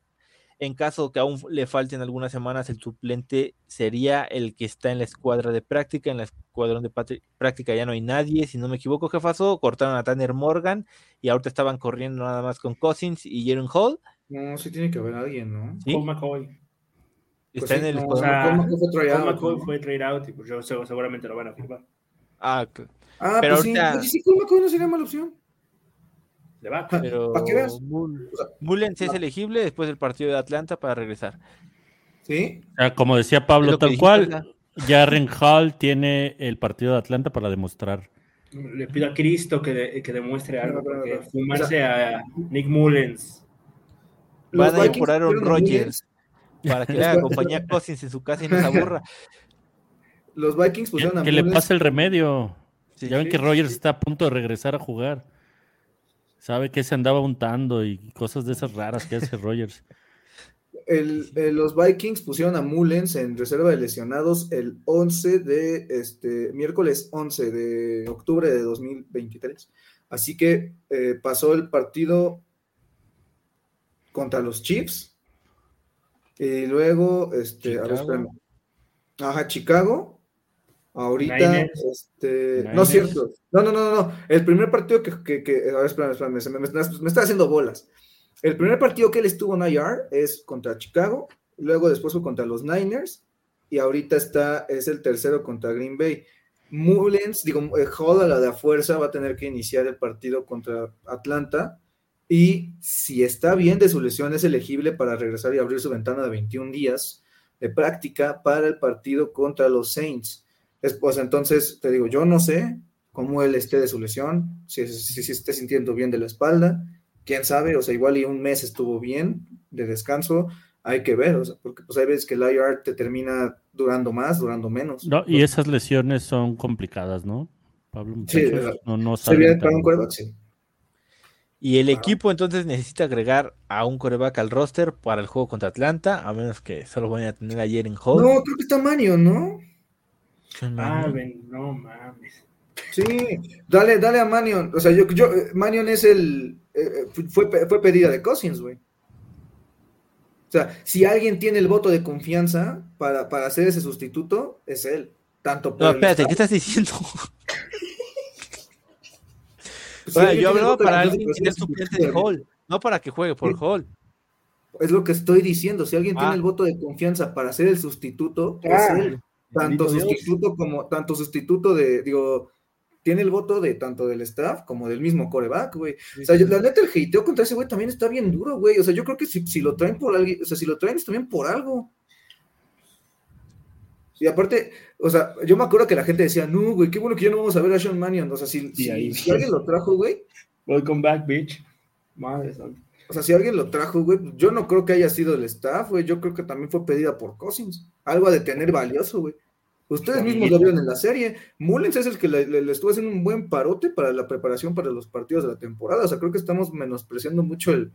En caso que aún le falten algunas semanas, el suplente sería el que está en la escuadra de práctica. En la escuadrón de práctica ya no hay nadie, si no me equivoco, jefazo. Cortaron a Tanner Morgan y ahorita estaban corriendo nada más con Cousins y Jaren Hall. No, sí tiene que haber alguien, ¿no? ¿sí? Colt McCoy. Pues Está sí, en el no, escuadrón. sea, Colt McCoy fue McCoy ¿no? fue trade out y pues yo seguramente lo van a firmar. Ah, c- Ah, pero pues sí, ahorita- oye, sí, Colt McCoy no sería mala opción. Le va. pero ¿Para qué veas? Mull- O sea, Mullens es elegible después del partido de Atlanta para regresar. ¿Sí? Como decía Pablo, tal dijiste, cual, ¿verdad? Jaren Hall tiene el partido de Atlanta para demostrar. Le pido a Cristo que, de- que demuestre algo, No, no, no, porque no. fumarse a Nick Mullens. Van a pusieron a Rodgers. Mullens- para que le haga compañía a Cousins en su casa y no se aburra. Los Vikings Que, pusieron a que le pase el remedio. Sí, ya ven sí. que Rogers está a punto de regresar a jugar. Sabe que se andaba untando y cosas de esas raras que hace Rogers. el- eh, los Vikings pusieron a Mullens en reserva de lesionados el 11 de este miércoles 11 de octubre de 2023. Así que eh, pasó el partido contra los Chiefs y luego este a ver, Chicago. espérame. Ajá, Chicago. Ahorita, Niners. este, no es cierto. No, no, no, no. El primer partido que, que, que- a ver, espérame, espérame, me, me, me está haciendo bolas. El primer partido que él estuvo en IR es contra Chicago, luego después fue contra los Niners, y ahorita está, es el tercero contra Green Bay. Mullens, digo, eh, Hall a la de a fuerza va a tener que iniciar el partido contra Atlanta y si está bien de su lesión es elegible para regresar y abrir su ventana de 21 días de práctica para el partido contra los Saints. Es, pues entonces, te digo, yo no sé cómo él esté de su lesión, si, si, si esté sintiendo bien de la espalda, quién sabe, o sea, igual y un mes estuvo bien de descanso, hay que ver, o sea, porque pues hay veces que el IR te termina durando más, durando menos. No, y esas lesiones son complicadas, ¿no? Pablo, Sí, no, no ¿Se viene para un quarterback? Sí. Y el Ah. equipo entonces necesita agregar a un coreback al roster para el juego contra Atlanta, a menos que solo vayan a tener ayer en Hall. No, creo que está Manio, ¿no? Ah, no mames. Sí, dale, dale a Manion. O sea, yo, yo eh, Manion es el. eh, eh, fue, fue pedida de Cousins, güey. O sea, si alguien tiene el voto de confianza para, para hacer ese sustituto, es él. Tanto por No, espérate, ¿qué estás diciendo? si O sea, alguien yo hablaba para alguien que el suplente de Hall, no para que juegue por Sí. Hall. Es lo que estoy diciendo. Si alguien Ah. tiene el voto de confianza para hacer el sustituto, Ah, es él. Tanto Dios. sustituto como, tanto sustituto de, digo, tiene el voto de tanto del staff como del mismo coreback, güey. O sea, yo- la neta, el hateo contra ese güey también está bien duro, güey. O sea, yo creo que si, si lo traen por alguien, o sea, si lo traen es también por algo. Y aparte, o sea, yo me acuerdo que la gente decía, no, güey, qué bueno que ya no vamos a ver a Sean Mannion. O sea, si, Sí, si- si alguien lo trajo, güey, Welcome back, bitch. Madre santa. O sea, si alguien lo trajo, güey, yo no creo que haya sido el staff, güey. Yo creo que también fue pedida por Cousins. Algo a de tener valioso, güey. Ustedes mismos lo vieron en la serie. Mullens es el que le, le- le estuvo haciendo un buen parote para la preparación para los partidos de la temporada. O sea, creo que estamos menospreciando mucho el,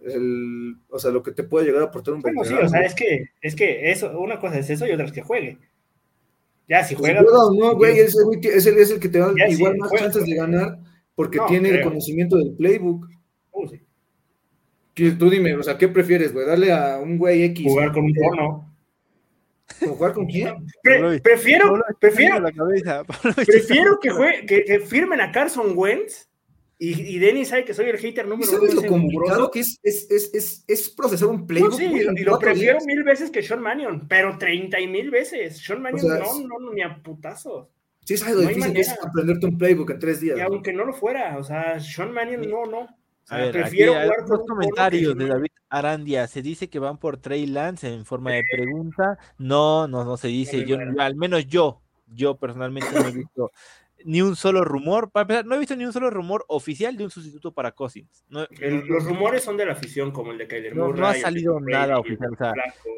el o sea, lo que te puede llegar a aportar un Bueno, sí, o sea, es que, es que eso, una cosa es eso y otra es que juegue. Ya, si Pues, juega. o no, güey, ese güey es el, es el que te da sí, igual más juega, chances de ganar porque No, tiene el conocimiento del playbook. Tú dime, o sea, ¿qué prefieres, güey? ¿Darle a un güey X? Jugar con un porno. ¿O ¿Jugar con quién? Pre- prefiero, Pablo, prefiero, la cabeza. Pablo, prefiero que, juegue, que, que firmen a Carson Wentz y, y Dennis sabe que soy el hater ¿Y número ¿Sabes uno. lo complicado que es, es, es, es, es procesar un playbook? No, sí, y lo prefiero días? mil veces que Sean Mannion, pero 30 y mil veces. Sean Mannion sea, no, es- no, no, ni a putazos. Sí, sabes lo no difícil que es aprenderte un playbook en tres días. Y aunque no lo fuera, o sea, Sean Mannion no, no. Sea, A ver, aquí prefiero hay jugar con comentarios de. David Arandia. Se dice que van por Trey Lance en forma de pregunta. No, no, no se dice. No Yo, al menos yo, yo personalmente no he visto ni un solo rumor. Para empezar, no he visto ni un solo rumor oficial de un sustituto para Cousins. No, El- los rumores son de la afición, como el de Kyler No- no Murray. ha salido nada oficial, o sea,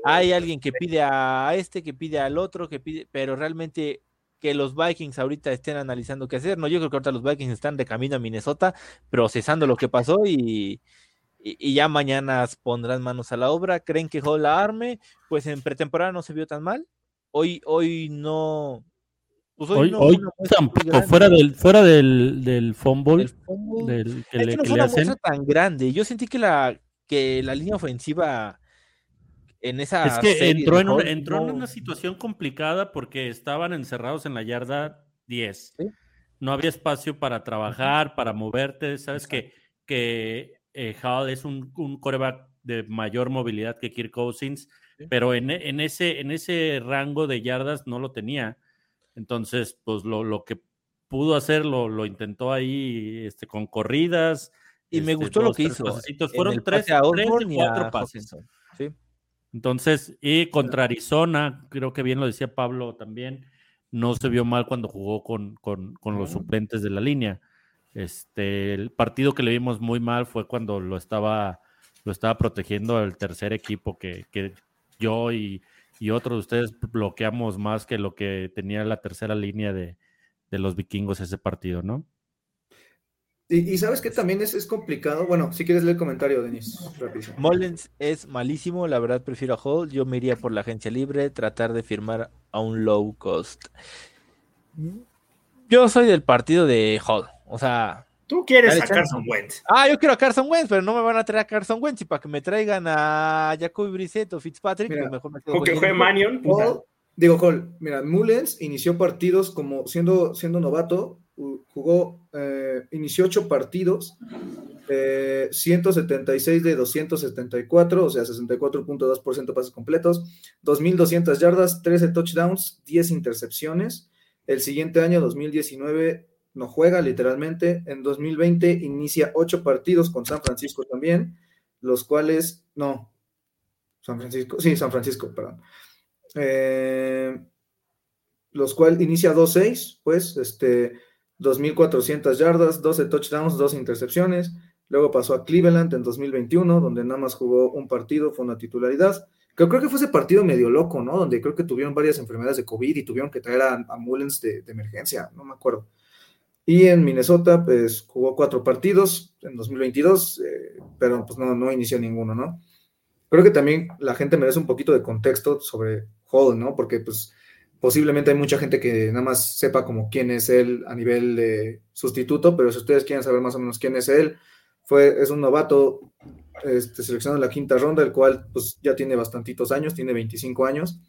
hay alguien que pide a este, que pide al otro, que pide, pero realmente que los Vikings ahorita estén analizando qué hacer. No, yo creo que ahorita los Vikings están de camino a Minnesota, procesando lo que pasó y, y, y ya mañana pondrán manos a la obra. ¿Creen que Hall la arme? Pues en pretemporada no se vio tan mal. Hoy, hoy no. Pues Hoy, no hoy tampoco, fuera del, fuera del, del fumble, fumble. del, que Es le, que no que fue le una hacen. muestra tan grande. Yo sentí que la, que la línea ofensiva en esa Es que entró, en, una, Hall entró en una situación complicada porque estaban encerrados en la yarda 10. Sí. No había espacio para trabajar, para moverte. Sabes que, que eh, Hall es un, un coreback de mayor movilidad que Kirk Cousins, Sí. pero en, en ese, en ese rango de yardas no lo tenía. Entonces, pues lo, lo que pudo hacer lo, lo intentó ahí este, con corridas. Y me este, gustó lo que hizo. Fueron tres, tres y cuatro pases. Sí. Entonces, y contra Arizona, creo que bien lo decía Pablo también, no se vio mal cuando jugó con, con- con los suplentes de la línea. Este, el partido que le vimos muy mal fue cuando lo estaba, lo estaba protegiendo el tercer equipo que, que yo y, y otros de ustedes bloqueamos más que lo que tenía la tercera línea de, de los vikingos ese partido, ¿no? Y, y sabes que también es, es complicado. Bueno, si quieres leer el comentario, Denis, rapidísimo. Mullens es malísimo, la verdad prefiero a Hall. Yo me iría por la agencia libre, tratar de firmar a un low cost. Yo soy del partido de Hall, o sea, Tú quieres a chance. Carson Wentz. ah, yo quiero a Carson Wentz, pero no me van a traer a Carson Wentz y para que me traigan a Jacoby Brissett o Fitzpatrick, Mira, pues mejor me quedo que puta. Hall, digo, Hall, mira, Mullens inició partidos como siendo, siendo novato, jugó, eh, inició ocho partidos, eh, 176 de 274, o sea, 64.2% pases completos, 2.200 yardas, 13 touchdowns, 10 intercepciones. El siguiente año, 2019, no juega literalmente. En 2020 inicia 8 partidos con San Francisco también, los cuales, no, San Francisco, sí, San Francisco, perdón. Eh, los cuales inicia 2-6, pues, este, 2.400 yardas, 12 touchdowns, 2 intercepciones. Luego pasó a Cleveland en 2021, donde nada más jugó un partido, fue una titularidad. Creo, que fue ese partido medio loco, ¿no? Donde creo que tuvieron varias enfermedades de COVID y tuvieron que traer a, a de, emergencia, no me acuerdo. Y en Minnesota, pues jugó cuatro partidos en 2022, eh, pero pues no, no inició ninguno, ¿no? Creo que también la gente merece un poquito de contexto sobre Hall, ¿no? Porque pues posiblemente hay mucha gente que nada más sepa como quién es él a nivel de sustituto, pero si ustedes quieren saber más o menos quién es él, fue, es un novato este, seleccionado en la quinta ronda, el cual pues ya tiene bastantitos años, tiene 25 años,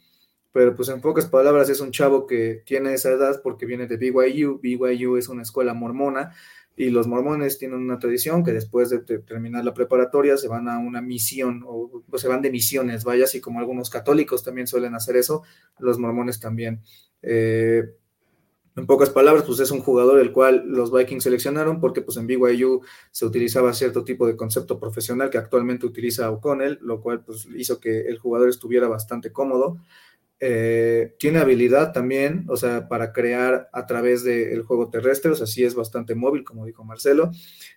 pero pues en pocas palabras es un chavo que tiene esa edad porque viene de BYU, BYU es una escuela mormona y los mormones tienen una tradición que después de, terminar la preparatoria se van a una misión o, o, se van de misiones, vaya, así como algunos católicos también suelen hacer eso, los mormones también. Eh, en pocas palabras, pues es un jugador el cual los Vikings seleccionaron porque pues en BYU se utilizaba cierto tipo de concepto profesional que actualmente utiliza O'Connell, lo cual pues hizo que el jugador estuviera bastante cómodo. Eh, tiene habilidad también, o sea, para crear a través del juego terrestre, o sea, sí es bastante móvil, como dijo Marcelo.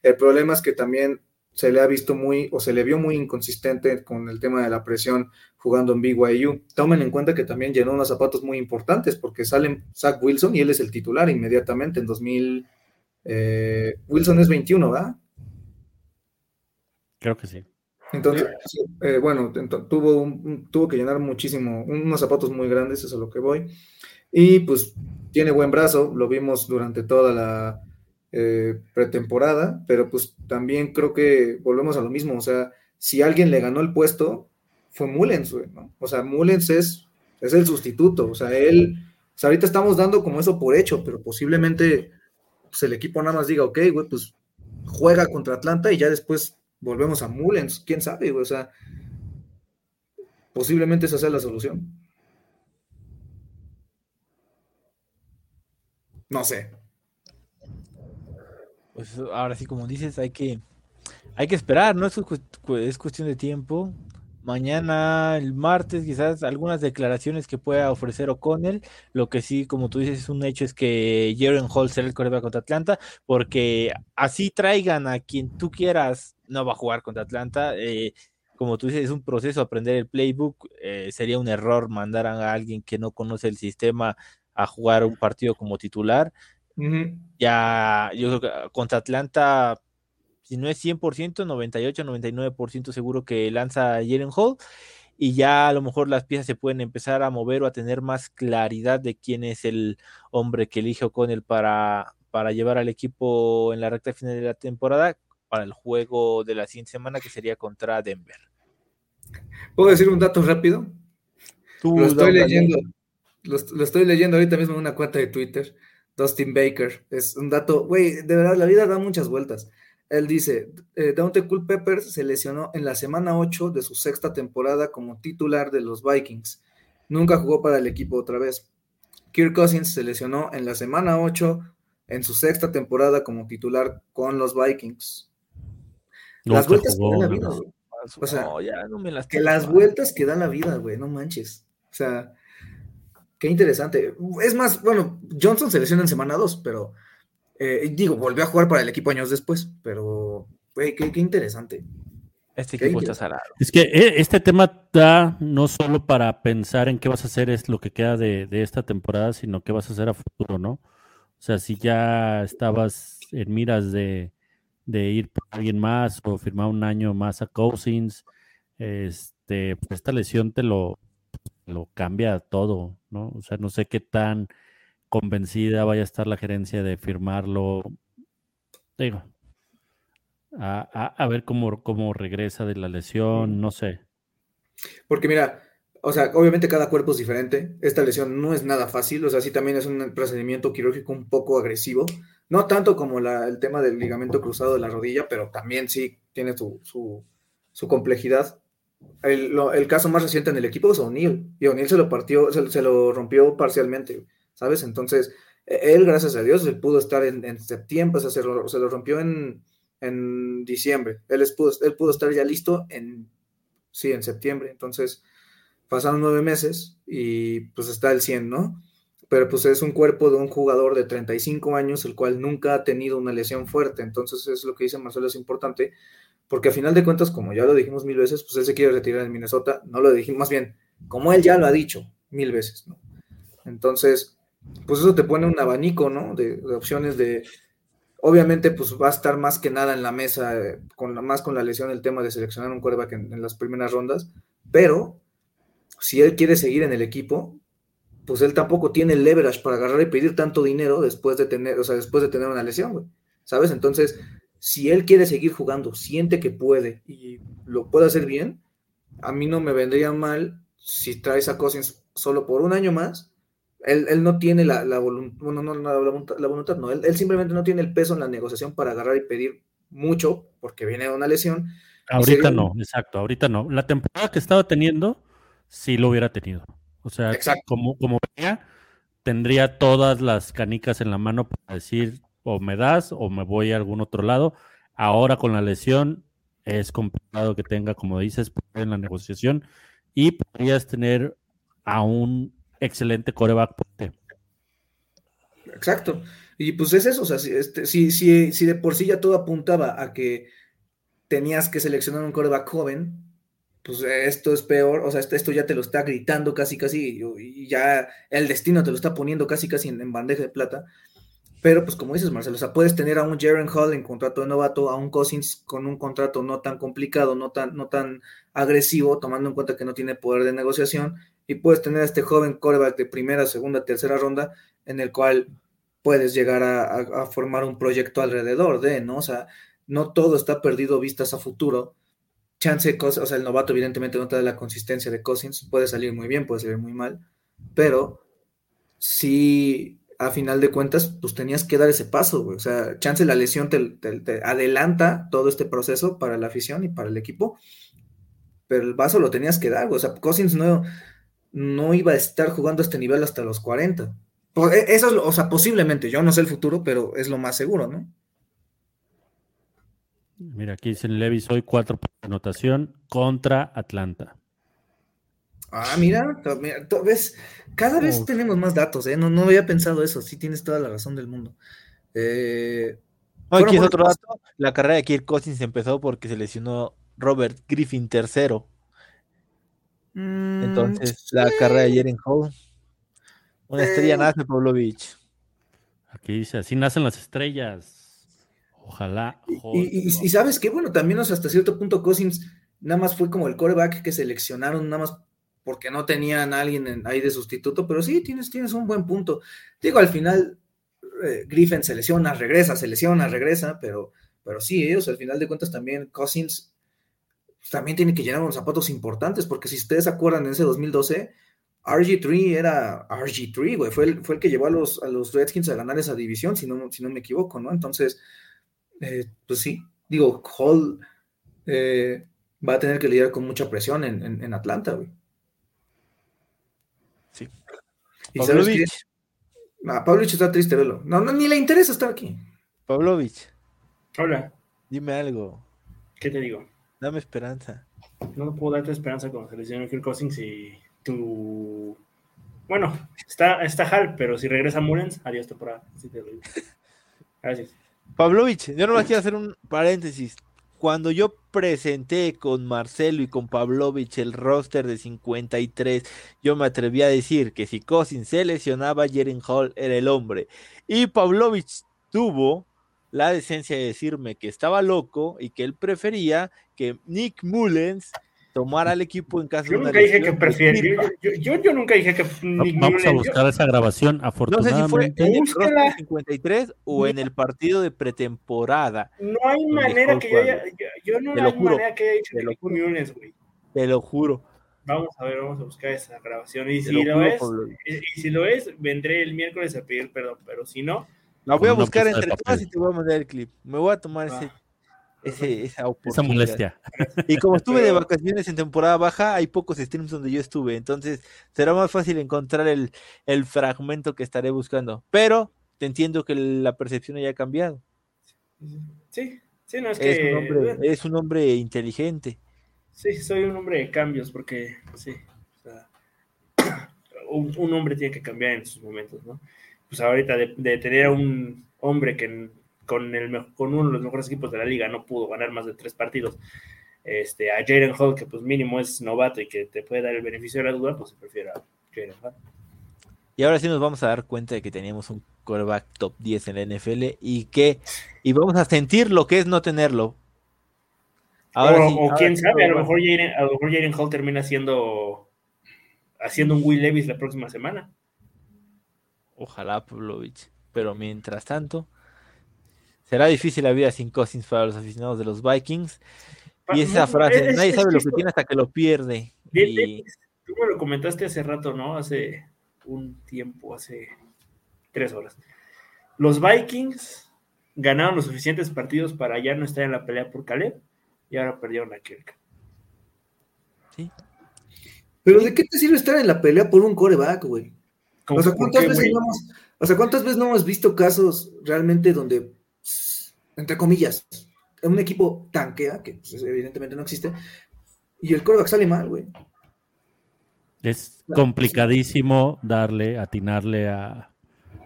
El problema es que también se le ha visto muy, o se le vio muy inconsistente con el tema de la presión jugando en BYU. Tomen en cuenta que también llenó unos zapatos muy importantes, porque salen Zach Wilson y él es el titular inmediatamente en 2000. Eh, Wilson es 21, ¿verdad? Creo que sí. Entonces, eh, bueno, tuvo, un, tuvo que llenar muchísimo, unos zapatos muy grandes, eso es a lo que voy. Y pues tiene buen brazo, lo vimos durante toda la eh, pretemporada, pero pues también creo que volvemos a lo mismo, o sea, si alguien le ganó el puesto, fue Mullens, ¿no? O sea, Mullens es, es el sustituto, o sea, él, o sea, ahorita estamos dando como eso por hecho, pero posiblemente pues, el equipo nada más diga, ok, güey, pues juega contra Atlanta y ya después volvemos a Mullens, quién sabe, o sea, posiblemente esa sea la solución. No sé. Pues ahora sí, como dices, hay que, hay que esperar, ¿no? Es, es cuestión de tiempo. Mañana, el martes, quizás algunas declaraciones que pueda ofrecer O'Connell. Lo que sí, como tú dices, es un hecho es que Jaren Hall será el coreback contra Atlanta, porque así traigan a quien tú quieras, no va a jugar contra Atlanta. Eh, como tú dices, es un proceso aprender el playbook. Eh, sería un error mandar a alguien que no conoce el sistema a jugar un partido como titular. Uh -huh. Ya, yo creo que contra Atlanta si no es 100%, 98, 99% seguro que lanza Jaren Hall y ya a lo mejor las piezas se pueden empezar a mover o a tener más claridad de quién es el hombre que elige O'Connell para, para llevar al equipo en la recta final de la temporada para el juego de la siguiente semana que sería contra Denver. ¿Puedo decir un dato rápido? Tú, lo estoy leyendo, lo, lo, estoy leyendo ahorita mismo en una cuenta de Twitter. Dustin Baker, es un dato, güey, de verdad la vida da muchas vueltas. Él dice, eh, Dante Culpepper se lesionó en la semana 8 de su sexta temporada como titular de los Vikings. Nunca jugó para el equipo otra vez. Kirk Cousins se lesionó en la semana 8 en su sexta temporada como titular con los Vikings. No, las vueltas jugó, que da la vida, güey. O sea, no, ya no me las que las vueltas que da la vida, güey, no manches. O sea, qué interesante. Es más, bueno, Johnson se lesiona en semana 2, pero eh, digo, volvió a jugar para el equipo años después, pero, güey, qué, qué, interesante. Este equipo está salado. Es que eh, este tema da no solo para pensar en qué vas a hacer es lo que queda de, de, esta temporada, sino qué vas a hacer a futuro, ¿no? O sea, si ya estabas en miras de, de ir por alguien más o firmar un año más a Cousins, este, pues esta lesión te lo, lo cambia todo, ¿no? O sea, no sé qué tan convencida vaya a estar la gerencia de firmarlo. Digo, a, a, a ver cómo, cómo, regresa de la lesión, no sé. Porque mira, o sea, obviamente cada cuerpo es diferente. Esta lesión no es nada fácil, o sea, sí también es un procedimiento quirúrgico un poco agresivo. No tanto como la- el tema del ligamento cruzado de la rodilla, pero también sí tiene su, su- su complejidad. El, lo- el caso más reciente en el equipo es O'Neill, y O'Neill se lo partió, se, se lo rompió parcialmente, ¿sabes? Entonces, e- él, gracias a Dios, él pudo estar en, septiembre, o sea, se lo, se lo rompió en, en diciembre. Él, es- pudo, él pudo estar ya listo en, sí, en septiembre. Entonces, pasaron nueve meses y pues está el 100, ¿no? Pero pues es un cuerpo de un jugador de 35 años, el cual nunca ha tenido una lesión fuerte. Entonces, es lo que dice Marcelo, es importante, porque a final de cuentas, como ya lo dijimos mil veces, pues él se quiere retirar en Minnesota. No lo dijimos, más bien, como él ya lo ha dicho mil veces, ¿no? Entonces, pues eso te pone un abanico, ¿no? De, opciones de, obviamente, pues va a estar más que nada en la mesa, con más con la lesión el tema de seleccionar un quarterback en, en las primeras rondas, pero si él quiere seguir en el equipo, pues él tampoco tiene el leverage para agarrar y pedir tanto dinero después de tener, o sea, después de tener una lesión. ¿Sabes? Entonces, si él quiere seguir jugando, siente que puede y lo puede hacer bien, a mí no me vendría mal si traes a Cousins solo por un año más. Él, él no tiene la, la voluntad, bueno, no, la, voluntad, la voluntad, no, él, él, simplemente no tiene el peso en la negociación para agarrar y pedir mucho porque viene de una lesión. Ahorita no, exacto, ahorita no. La temporada que estaba teniendo, sí lo hubiera tenido. O sea, Exacto. como, como venía, tendría todas las canicas en la mano para decir o me das o me voy a algún otro lado. Ahora con la lesión es complicado que tenga, como dices, en la negociación y podrías tener a un excelente coreback. Exacto. Y pues es eso, o sea, si, este, si, si, si, de por sí ya todo apuntaba a que tenías que seleccionar un coreback joven, pues esto es peor, o sea, esto ya te lo está gritando casi, casi, y ya el destino te lo está poniendo casi, casi en, bandeja de plata. Pero pues como dices, Marcelo, o sea, puedes tener a un Jaren Hall en contrato de novato, a un Cousins con un contrato no tan complicado, no tan, no tan agresivo, tomando en cuenta que no tiene poder de negociación, y puedes tener a este joven coreback de primera, segunda, tercera ronda, en el cual puedes llegar a, formar un proyecto alrededor de, ¿no? O sea, no todo está perdido vistas a futuro. Chance, o sea, el novato evidentemente no te da la consistencia de Cousins, puede salir muy bien, puede salir muy mal, pero sí a final de cuentas, pues tenías que dar ese paso, güey. O sea, chance la lesión te, te, adelanta todo este proceso para la afición y para el equipo, pero el paso lo tenías que dar, güey. O sea, Cousins no, no iba a estar jugando a este nivel hasta los 40. Eso es, lo, o sea, posiblemente, yo no sé el futuro, pero es lo más seguro, ¿no? Mira, aquí dice Levis hoy cuatro por anotación contra Atlanta. Ah, mira, mira ves, cada vez oh. tenemos más datos, ¿eh? No, no había pensado eso, sí tienes toda la razón del mundo. Eh, no, aquí es otro dato, la carrera de Kirk Cousins empezó porque se lesionó Robert Griffin tercero. Mm, Entonces, sí. la carrera de Jaren Hall. Una eh, estrella nace Pavlovich. Aquí dice, así nacen las estrellas. Ojalá. Y, y, y, sabes qué, bueno, también o sea, hasta cierto punto Cousins nada más fue como el coreback que seleccionaron, nada más porque no tenían a alguien en, ahí de sustituto, pero sí, tienes, tienes un buen punto. Digo, al final, eh, Griffin se lesiona, regresa, se lesiona, regresa, pero, pero sí, ellos al final de cuentas también, Cousins pues, también tiene que llenar unos zapatos importantes, porque si ustedes se acuerdan, en ese 2012, RG3 era RG3, güey, fue el, fue el que llevó a los, a los Redskins a ganar esa división, si no, si no me equivoco, ¿no? Entonces, eh, pues sí, digo, Hall eh, va a tener que lidiar con mucha presión en, en, en Atlanta, güey. Sí. ¿Y Pavlovich. Ah, Pavlovich está triste, velo. No, no, ni le interesa estar aquí. Pavlovich. Hola. Dime algo. ¿Qué te digo? Dame esperanza. No puedo darte esperanza con se lesionó Kirk Cousins y tu... Bueno, está, está Hal, pero si regresa Mullens, adiós temporada. Así te lo digo. Gracias. Pavlovich, yo no quiero hacer un paréntesis. Cuando yo presenté con Marcelo y con Pavlovich el roster de 53, yo me atreví a decir que si Cousins se lesionaba, Jaren Hall era el hombre. Y Pavlovich tuvo la decencia de decirme que estaba loco y que él prefería que Nick Mullens tomara al equipo en caso yo de una nunca dije que prefiero. Yo, yo, yo, nunca dije que Nick Vamos a buscar esa grabación, afortunadamente. No sé si fue en el Búsquela. roster 53 o en el partido de pretemporada. No hay manera que yo haya, yo, yo no hay juro, manera que haya dicho lo Nick. Mullens, güey. Te lo juro. Vamos a ver, vamos a buscar esa grabación. Y Te si lo es, y si lo es, vendré el miércoles a pedir perdón, pero si no, La voy a una buscar entre todas y te voy a mandar el clip. Me voy a tomar ese, ese, esa molestia. Y como estuve de vacaciones en temporada baja, hay pocos streams donde yo estuve, entonces será más fácil encontrar el, el fragmento que estaré buscando. Pero te entiendo que la percepción haya cambiado. sí, sí, no es Es que un hombre, es un hombre inteligente. Sí, soy un hombre de cambios porque, sí, o sea, un, un hombre tiene que cambiar en sus momentos, ¿no? Pues ahorita de, de tener a un hombre que con, el, con uno de los mejores equipos de la liga no pudo ganar más de tres partidos, este, a Jaden Hall, que pues mínimo es novato y que te puede dar el beneficio de la duda, pues se prefiere a Jaden Hall. Y ahora sí nos vamos a dar cuenta de que teníamos un quarterback top 10 en la NFL y que y vamos a sentir lo que es no tenerlo. Ahora o, sí, o ahora quién sí, sabe, a lo mejor Jaden, a lo mejor Jaden Hall termina haciendo haciendo un Will Levis la próxima semana. Ojalá, Pavlovich. Pero mientras tanto, será difícil la vida sin Cousins para los aficionados de los Vikings. Y esa Es- frase, es- nadie es sabe lo que tiene hasta que lo pierde. Bien, Y bien, Tú me lo comentaste hace rato, ¿no? Hace un tiempo, hace tres horas. Los Vikings ganaron los suficientes partidos para ya no estar en la pelea por Caleb y ahora perdieron a Kirk. Pero ¿de qué te sirve estar en la pelea por un coreback, güey? Como O sea, que, ¿por ¿cuántas qué, veces güey? no hemos, o sea, ¿cuántas veces no hemos visto casos realmente donde, entre comillas, un equipo tanquea, que pues, evidentemente no existe, y el coreback sale mal, güey? Es complicadísimo darle, atinarle a,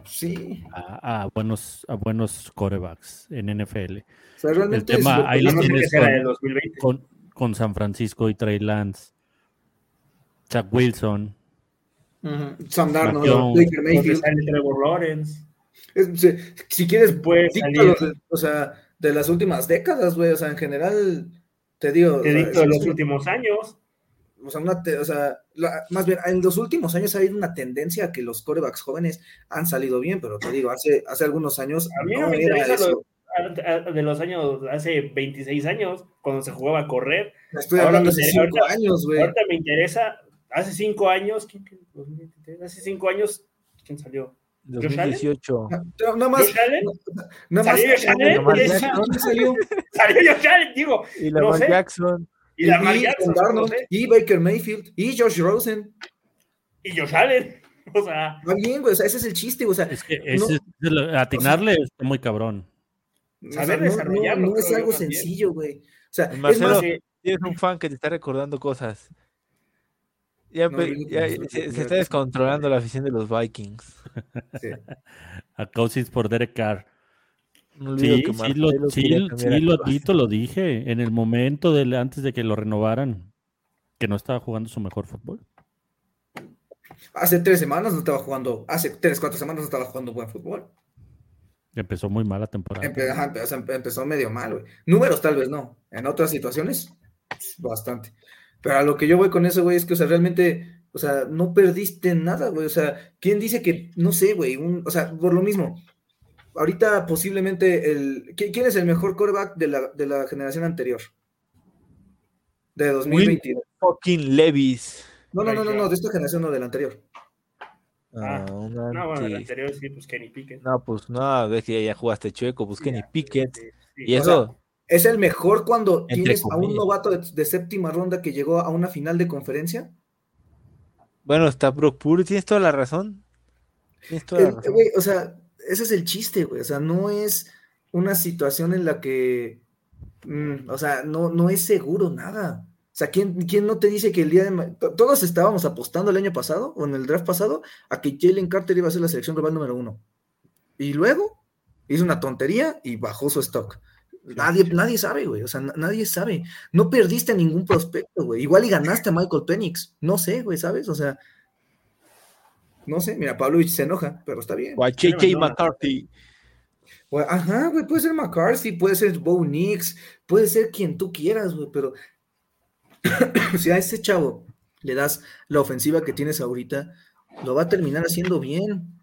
Sí. a, a buenos, a buenos corebacks en NFL. O sea, realmente El tema, es lo- ahí lo tienes con- de 2020. Con, con San Francisco y Trey Lance, Chuck Wilson. Ujú. Sam Darnold, Mayfield. sale Trevor Lawrence. Es- si, si quieres, de- o sea, de las últimas décadas, güey. O sea, en general, te digo. Te o sea, dicto de es- los últimos años. O sea, una te- o sea, la- más bien, en los últimos años ha habido una tendencia a que los corebacks jóvenes han salido bien, pero te digo, hace, hace algunos años A mí no, no me interesa eso. lo- de los años, hace 26 años, cuando se jugaba a correr. Estoy ahora hablando me hace interesa- cinco ahorita- años, güey. Ahorita me interesa, hace cinco años, ¿quién, quién? 2023, hace cinco años, ¿quién salió? ¿Josh Allen? 2018. No, Nada más, nada más. ¿Salió Josh Allen? Lamar ¿Quién Jackson. ¿Quién salió? Salió Josh Allen, digo, Y no Lamar sé. Jackson. y Lamar y Jackson, Sam Darnold, no sé, y Baker Mayfield, y Josh Rosen. y Josh Allen, o sea, Va bien, güey, o sea, ese es el chiste, o sea, Es que no- ese- es atinarle está muy cabrón. o saber sea, no- no, desarrollarlo, no es algo también. sencillo, güey. O sea, es Marcelo, más, que- Tienes un fan que te está recordando cosas. Ya, No, ya se, está descontrolando la afición de los Vikings. sí. A Cousins por Derek Carr. No Sí, que sí, Marcelo lo, sí, lo dito, lo dije en el momento del, antes de que lo renovaran, que no estaba jugando su mejor fútbol. Hace tres semanas no estaba jugando, hace tres, cuatro semanas no estaba jugando buen fútbol. Empezó muy mal la temporada. Empe- ajá, empe- o sea, empe- empezó medio mal, güey. Números tal vez no. En otras situaciones, pues, bastante. Pero a lo que yo voy con eso, güey, es que, o sea, realmente, o sea, no perdiste nada, güey. O sea, ¿quién dice que, no sé, güey, un- o sea, por lo mismo. Ahorita posiblemente el. ¿qui- ¿Quién es el mejor quarterback de la, de la generación anterior? De 2022. Fucking Levis. No, no, no, no, no, de esta generación no, de la anterior. Ah, Ah, no, bueno, el antes. anterior sí, pues Kenny Pickett. No, pues no, ves que ya jugaste chueco, pues Kenny Pickett. Sí, sí. Y O eso, ¿Es el mejor cuando Entre tienes a un novato de, de séptima ronda que llegó a una final de conferencia? bueno, está Brock Purdy, tienes toda la razón. Tienes toda la razón. o sea, ese es el chiste, güey. O sea, no es una situación en la que, mm, o sea, no, no es seguro nada. O sea, ¿quién, quién no te dice que el día de... Todos estábamos apostando el año pasado, o en el draft pasado, a que Jalen Carter iba a ser la selección global número uno. Y luego hizo una tontería y bajó su stock. Nadie, nadie sabe, güey. O sea, na- nadie sabe. No perdiste a ningún prospecto, güey. Igual y ganaste a Michael Penix. No sé, güey, ¿sabes? O sea, no sé. Mira, Pavlovich se enoja, pero está bien. O a Madonna. McCarthy. Ajá, güey, puede ser McCarthy, puede ser Bo Nix, puede ser quien tú quieras, güey, pero si a ese chavo le das la ofensiva que tienes ahorita, lo va a terminar haciendo bien.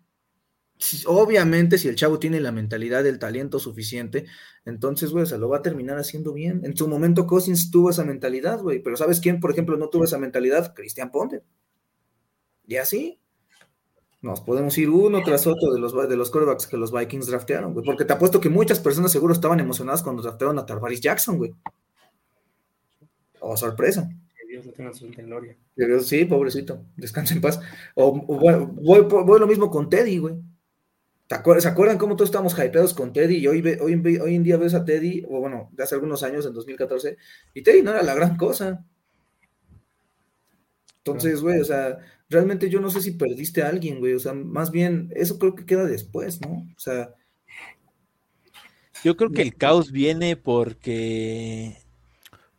Obviamente, si el chavo tiene la mentalidad, el talento suficiente, entonces, güey, o sea, lo va a terminar haciendo bien. En su momento, Cousins tuvo esa mentalidad, güey, pero ¿sabes quién, por ejemplo, no tuvo esa mentalidad? Cristian Ponte. Y así nos podemos ir uno tras otro de los, de los quarterbacks que los Vikings draftearon, güey, porque te apuesto que muchas personas seguro estaban emocionadas cuando draftearon a Tarvaris Jackson, güey. Oh, sorpresa. Que Dios lo tenga su gloria. Sí, pobrecito, descansa en paz. O, o bueno, voy, voy lo mismo con Teddy, güey. ¿Te acuer- ¿Se acuerdan cómo todos estábamos hypeados con Teddy? Y hoy, ve- hoy, en- hoy en día ves a Teddy, o bueno, de hace algunos años, en 2014, y Teddy no era la gran cosa. Entonces, güey, o sea, realmente yo no sé si perdiste a alguien, güey. O sea, más bien, eso creo que queda después, ¿no? O sea, Yo creo que el caos viene porque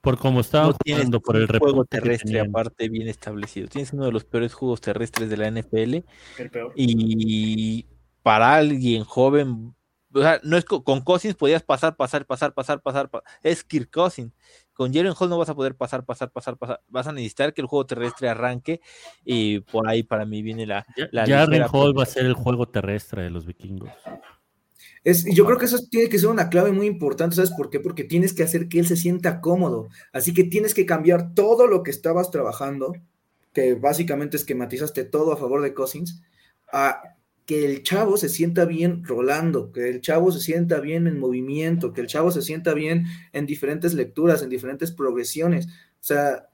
Por como estaban no jugando, por el juego terrestre aparte bien establecido. Tienes uno de los peores juegos terrestres de la NFL El peor. y para alguien joven, o sea, no es co- con Cousins podías pasar, pasar, pasar, pasar, pasar, pa- es Kirk Cousins. Con Jalen Hall no vas a poder pasar, pasar, pasar, pasar. Vas a necesitar que el juego terrestre arranque y por ahí para mí viene la, la ligera Hall va a ser el juego terrestre de los vikingos. Es, y yo creo que eso tiene que ser una clave muy importante, ¿sabes por qué? Porque tienes que hacer que él se sienta cómodo. Así que tienes que cambiar todo lo que estabas trabajando, que básicamente esquematizaste todo a favor de Cousins, a que el chavo se sienta bien rolando, que el chavo se sienta bien en movimiento, que el chavo se sienta bien en diferentes lecturas, en diferentes progresiones. O sea,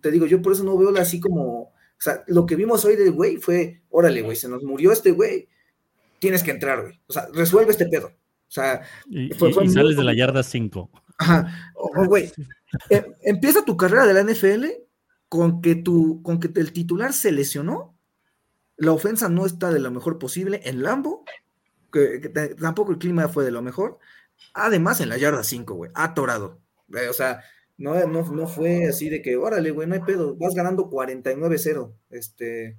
te digo, yo por eso no veo así como, o sea, lo que vimos hoy del güey fue, órale, güey, se nos murió este güey, tienes que entrar, güey. O sea, resuelve este pedo. O sea, Y, Fue- y- fue y muy sales de la yarda 5. Ajá. Güey, eh, empieza tu carrera de la NFL con que, tu, con que el titular se lesionó, la ofensa no está de lo mejor posible en Lambo, que, tampoco el clima fue de lo mejor, además en la yarda 5, güey, atorado. Eh, o sea, no, no, no fue así de que, órale, güey, no hay pedo, vas ganando 49-0, este,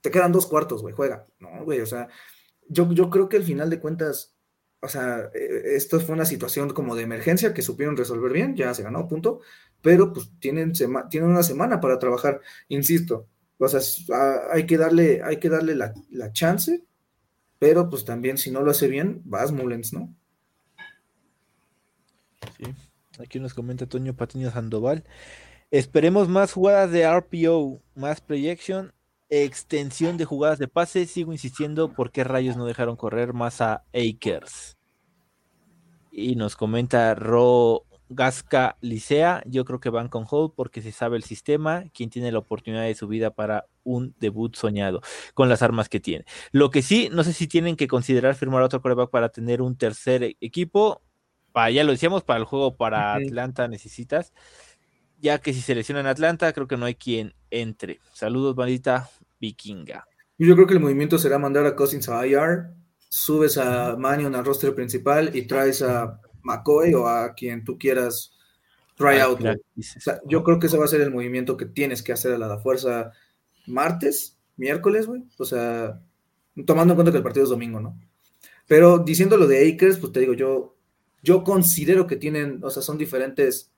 te quedan dos cuartos, güey, juega. No, güey, o sea, yo, yo creo que al final de cuentas, o sea, eh, esto fue una situación como de emergencia que supieron resolver bien, ya se ganó, punto, pero pues tienen, sema- tienen una semana para trabajar, insisto, o sea, s- a- hay que darle, hay que darle la, la chance, pero pues también si no lo hace bien, vas Mullens, ¿no? Sí. Aquí nos comenta Toño Patiño Sandoval. Esperemos más jugadas de RPO, más projection, extensión de jugadas de pase. Sigo insistiendo por qué rayos no dejaron correr más a Akers. Y nos comenta Ro Gasca Licea. Yo creo que van con Hold porque se sabe el sistema, quien tiene la oportunidad de su vida para un debut soñado con las armas que tiene. Lo que sí, no sé si tienen que considerar firmar otro coreback para tener un tercer e- equipo. Para, ya lo decíamos, para el juego para. Atlanta necesitas. Ya que si seleccionan Atlanta, creo que no hay quien entre. Saludos, bandita vikinga. Yo creo que el movimiento será mandar a Cousins a IR, subes a Manion al roster principal y traes a McCoy o a quien tú quieras try Ah, out. O sea, yo creo que ese va a ser el movimiento que tienes que hacer a la fuerza martes, miércoles, güey. O sea, tomando en cuenta que el partido es domingo, ¿no? Pero diciendo lo de Akers, pues te digo, yo, yo considero que tienen, o sea, son diferentes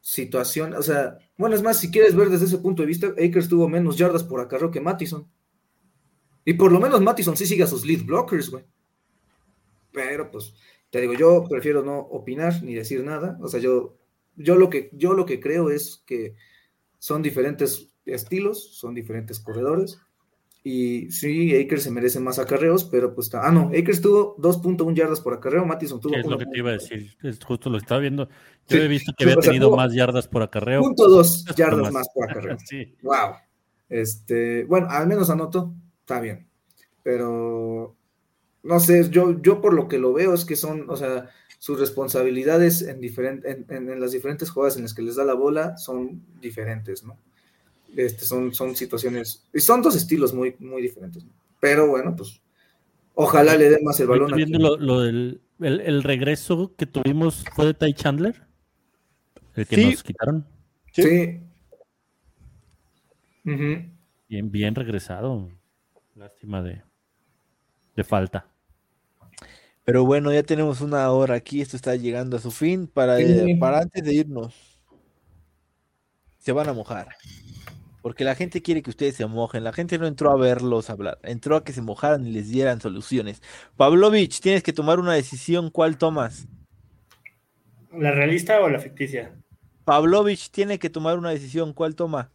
situaciones. O sea, bueno, es más, si quieres ver desde ese punto de vista, Akers tuvo menos yardas por acarreo que Mattison. Y por lo menos Mattison sí sigue a sus lead blockers, güey. Pero pues, te digo, yo prefiero no opinar ni decir nada. O sea, yo, yo, lo, que, yo lo que creo es que son diferentes estilos, son diferentes corredores. Y sí, Akers se merece más acarreos, pero pues, ah, no, Akers tuvo 2.1 yardas por acarreo, Mattison tuvo es lo que te iba a 1.1. decir. Es justo lo que estaba viendo. Yo Sí, he visto que había tenido tuvo más yardas por acarreo. Punto dos yardas más. más por acarreo. Sí. Wow. Este, bueno, al menos anotó, está bien. Pero no sé, yo, yo por lo que lo veo es que son, o sea, sus responsabilidades en, diferente, en, en- en las diferentes jugadas en las que les da la bola son diferentes, ¿no? Este, son, son situaciones, y son dos estilos muy, muy diferentes, ¿no? Pero bueno, pues ojalá le den más el balón. Viendo lo, lo del el, el regreso que tuvimos fue de Ty Chandler, el que Sí. nos quitaron. Sí. Bien, bien regresado. Lástima de, de falta. Pero bueno, ya tenemos una hora aquí. Esto está llegando a su fin. Para, Sí. para antes de irnos, se van a mojar. Porque la gente quiere que ustedes se mojen. La gente no entró a verlos hablar, entró a que se mojaran y les dieran soluciones. Pavlovich, tienes que tomar una decisión. ¿Cuál tomas? ¿La realista o la ficticia? Pavlovich tiene que tomar una decisión. ¿Cuál toma?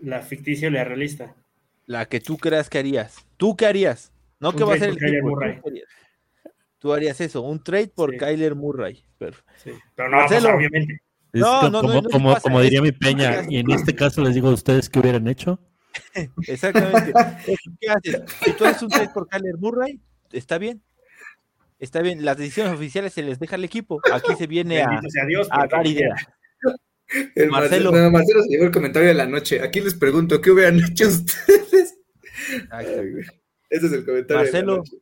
La ficticia o la realista. La que tú creas que harías. ¿Tú qué harías? No que va a ser el equipo, ¿tú harías? Eso, un trade por Sí. Kyler Murray. Pero- Sí. Pero no Marcelo. pasar, obviamente. Es No, no, no, como, no te como, diría mi Peña, y en este caso les digo a ustedes qué hubieran hecho. Exactamente. ¿Qué haces? Si tú haces un trade por Kyler Murray, está bien. Está bien. Las decisiones oficiales se les deja al equipo. Aquí se viene a, Dios. a dar ideas. El Marcelo. Marcelo. no, Marcelo se llevó el comentario de la noche. Aquí les pregunto, ¿qué hubieran hecho ustedes? Ay. Ese es el comentario Marcelo. de la noche.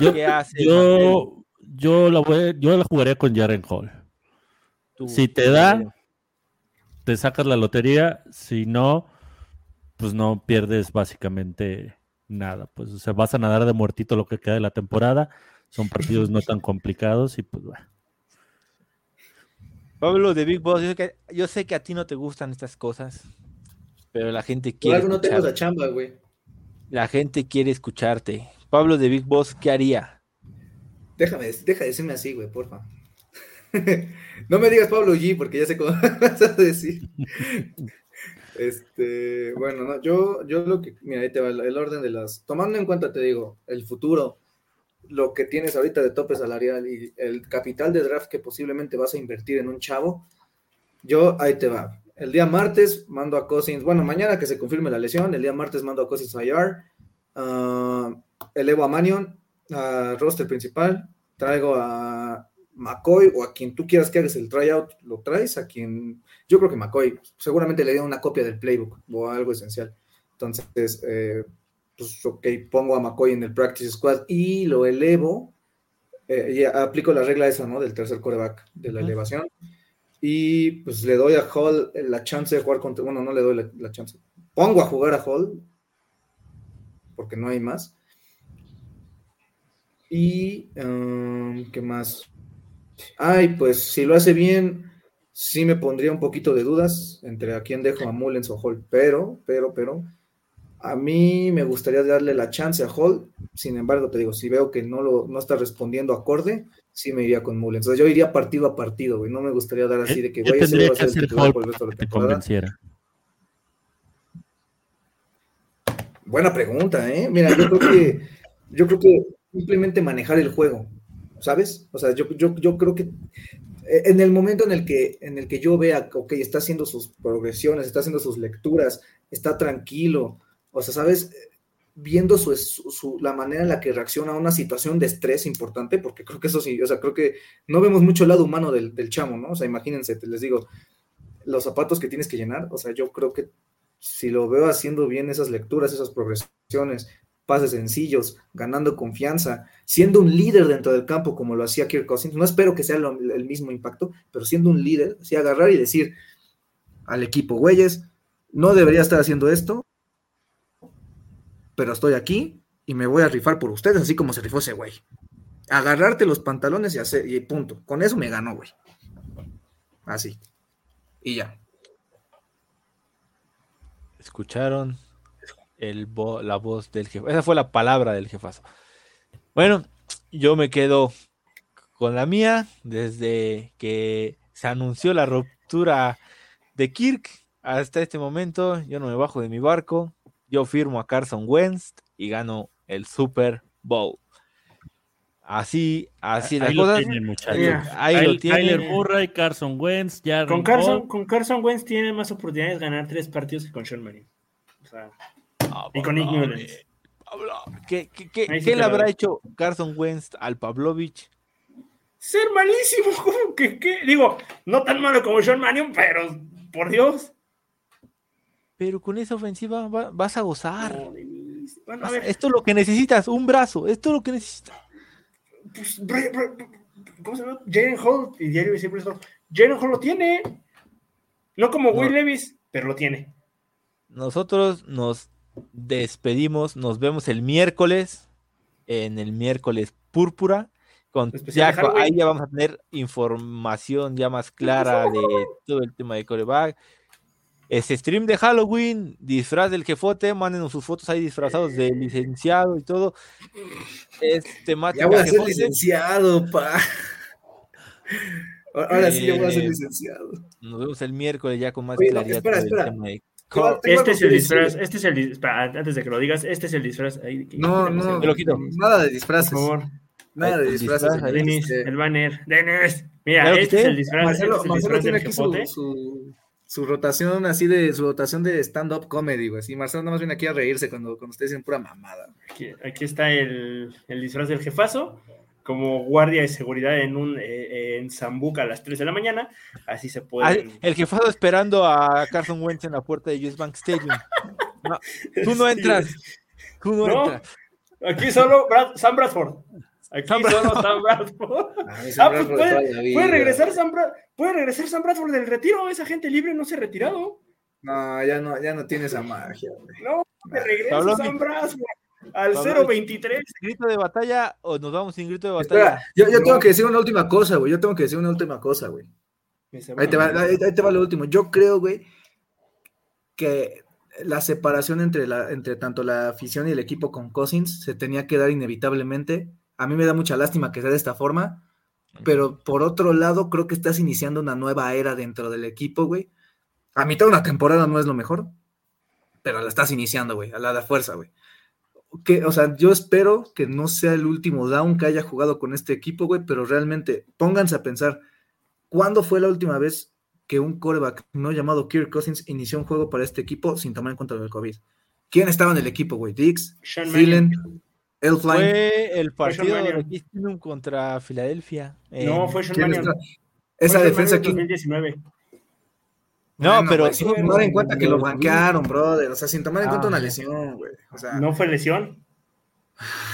Yo, yo, yo, la voy- yo la jugaría con Jaren Hall. Tú- Si te da, te sacas la lotería. Si no, pues no pierdes básicamente nada. Pues o sea, vas a nadar de muertito lo que queda de la temporada. Son partidos no tan complicados y pues bueno. Pablo de Big Boss, yo sé, que, yo sé que a ti no te gustan estas cosas, pero la gente Por quiere algo no tengo escuchar- esa chamba, güey. la gente quiere escucharte. Pablo de Big Boss, ¿qué haría? Déjame, deja de decirme así, güey, porfa. no me digas Pablo G, porque ya sé cómo vas a decir. Este, bueno, no, yo, yo lo que, mira, ahí te va el, el orden de las, tomando en cuenta, te digo, el futuro, lo que tienes ahorita de tope salarial y el capital de draft que posiblemente vas a invertir en un chavo, yo, ahí te va. El día martes mando a Cousins, bueno, mañana que se confirme la lesión, el día martes mando a Cousins a IR, ah, elevo a Manion, a roster principal, traigo a McCoy o a quien tú quieras que hagas el tryout, lo traes, a quien, yo creo que McCoy, seguramente le dio una copia del playbook o algo esencial. Entonces, eh, pues ok, pongo a McCoy en el practice squad y lo elevo, eh, y aplico la regla esa, ¿no? Del tercer coreback, de la elevación. Y pues le doy a Hall la chance de jugar contra, bueno, no le doy la, la chance. Pongo a jugar a Hall, porque no hay más. Y, um, ¿qué más? Ay, pues si lo hace bien, sí me pondría un poquito de dudas entre a quién dejo a Mullens o Hall, pero, pero, pero, a mí me gustaría darle la chance a Hall. Sin embargo, te digo, si veo que no, lo, no está respondiendo acorde, sí me iría con Mullens. O sea, yo iría partido a partido, güey. No me gustaría dar así de que, ¿Qué güey, ese va a ser el titular por el resto de la temporada. Buena pregunta, ¿eh? Mira, yo creo que, yo creo que simplemente manejar el juego, ¿sabes? O sea, yo, yo, yo creo que eh, en el momento en el que, en el que yo vea, ok, está haciendo sus progresiones, está haciendo sus lecturas, está tranquilo, o sea, ¿sabes? Viendo su, su- la manera en la que reacciona a una situación de estrés importante, porque creo que eso sí, o sea, creo que no vemos mucho el lado humano del, del chamo, ¿no? O sea, imagínense, te les digo, los zapatos que tienes que llenar, o sea, yo creo que si lo veo haciendo bien esas lecturas, esas progresiones, pases sencillos, ganando confianza, siendo un líder dentro del campo como lo hacía Kirk Cousins, no espero que sea el mismo impacto, pero siendo un líder, así agarrar y decir al equipo, güeyes, no debería estar haciendo esto, pero estoy aquí y me voy a rifar por ustedes, así como se rifó ese güey. Agarrarte los pantalones y hacer, y punto. Con eso me ganó, güey. Así. Y ya. Escucharon el vo- la voz del jefe. Esa fue la palabra del jefazo. Bueno, yo me quedo con la mía desde que se anunció la ruptura de Kirk hasta este momento. Yo no me bajo de mi barco. Yo firmo a Carson Wentz y gano el Super Bowl. Así, así las Ahí lo cosas. tienen, Ahí lo Kyle- tienen. Kyler Murray, Carson Wentz, Jaren Con Carson, con Carson Wentz tiene más oportunidades de ganar tres partidos que con Sean Manning. O sea, y con Nick Mullens. ¿Qué, qué, qué- Ahí sí qué te le habrá doy. hecho Carson Wentz al Pavlovich? Ser malísimo, ¿cómo que qué? Digo, no tan malo como Sean Mannion, pero por Dios. Pero con esa ofensiva va- vas a gozar. No, Denis. Bueno, a Vas- ver, Esto es lo que necesitas, un brazo. Esto es lo que necesitas. pues, Bre- Bre- ¿cómo se llama? Jalen Hall, y diario. Jalen Hall lo tiene. No como Will No. Levis, pero lo tiene. Nosotros nos despedimos, nos vemos el miércoles, en el miércoles púrpura. Con, ya, ahí ya vamos a tener información ya más clara de todo el tema de coreback. Este stream de Halloween, disfraz del jefote, manden sus fotos ahí disfrazados de licenciado y todo. Este Ya temática voy a ser jefote. licenciado, pa. Ahora sí ya voy a ser Eh, licenciado. Nos vemos el miércoles ya con más Oye, no, claridad. espera, el espera. tema de- Este algo es que el disfraz, este es el antes de que lo digas, este es el disfraz. Ahí, No, quítame no, lo quito. nada de Por disfraces. favor, Nada de disfraces. disfraz. Denis, Este, el banner. Denis, mira, que este es el disfraz. Marcelo, este es el Marcelo disfraz tiene del aquí su, su, su rotación así de su rotación de stand-up comedy, güey. Sí, Marcelo nada más viene aquí a reírse cuando, cuando ustedes dicen pura mamada. Aquí, aquí está el, el disfraz del jefazo, como guardia de seguridad en un eh, en Zambuca a las 3 de la mañana. Así se Ah, pueden. el jefado esperando a Carson Wentz en la puerta de US Bank Stadium. No, tú no entras. Tú no, No. entras. Aquí solo Brad- Sam Bradford. Aquí Sam solo Bradford. Sam Bradford. Ah, Ah, Bradford pues de puede, puede regresar Sam Brad- puede regresar Sam Bradford del retiro. Esa gente libre no se ha retirado. No, ya no, ya no tiene esa magia, güey. No, que regresa Sam Bradford al Pablo, 023. ¿Grito de batalla o nos vamos sin grito de batalla? Espera, yo, yo tengo que decir una última cosa, güey. Yo tengo que decir una última cosa, güey. Ahí te, va, ahí, ahí te va lo último. Yo creo, güey, que la separación entre, la, entre tanto la afición y el equipo con Cousins se tenía que dar inevitablemente. A mí me da mucha lástima que sea de esta forma, pero por otro lado, creo que estás iniciando una nueva era dentro del equipo, güey. A mitad de una temporada no es lo mejor, pero la estás iniciando, güey, a la de fuerza, güey. Que, o sea, yo espero que no sea el último down que haya jugado con este equipo, güey, pero realmente pónganse a pensar, ¿cuándo fue la última vez que un coreback no llamado Kirk Cousins inició un juego para este equipo sin tomar en cuenta del COVID? ¿Quién estaba en el equipo, güey? Dix, Thielen. Elfline. Fue el partido de contra Filadelfia. No, fue Sean Esa defensa. 2019. No, Bueno, pero güey, sin tomar en cuenta que lo banquearon, brother. O sea, sin tomar en cuenta Ah. una lesión, güey. O sea, No fue lesión.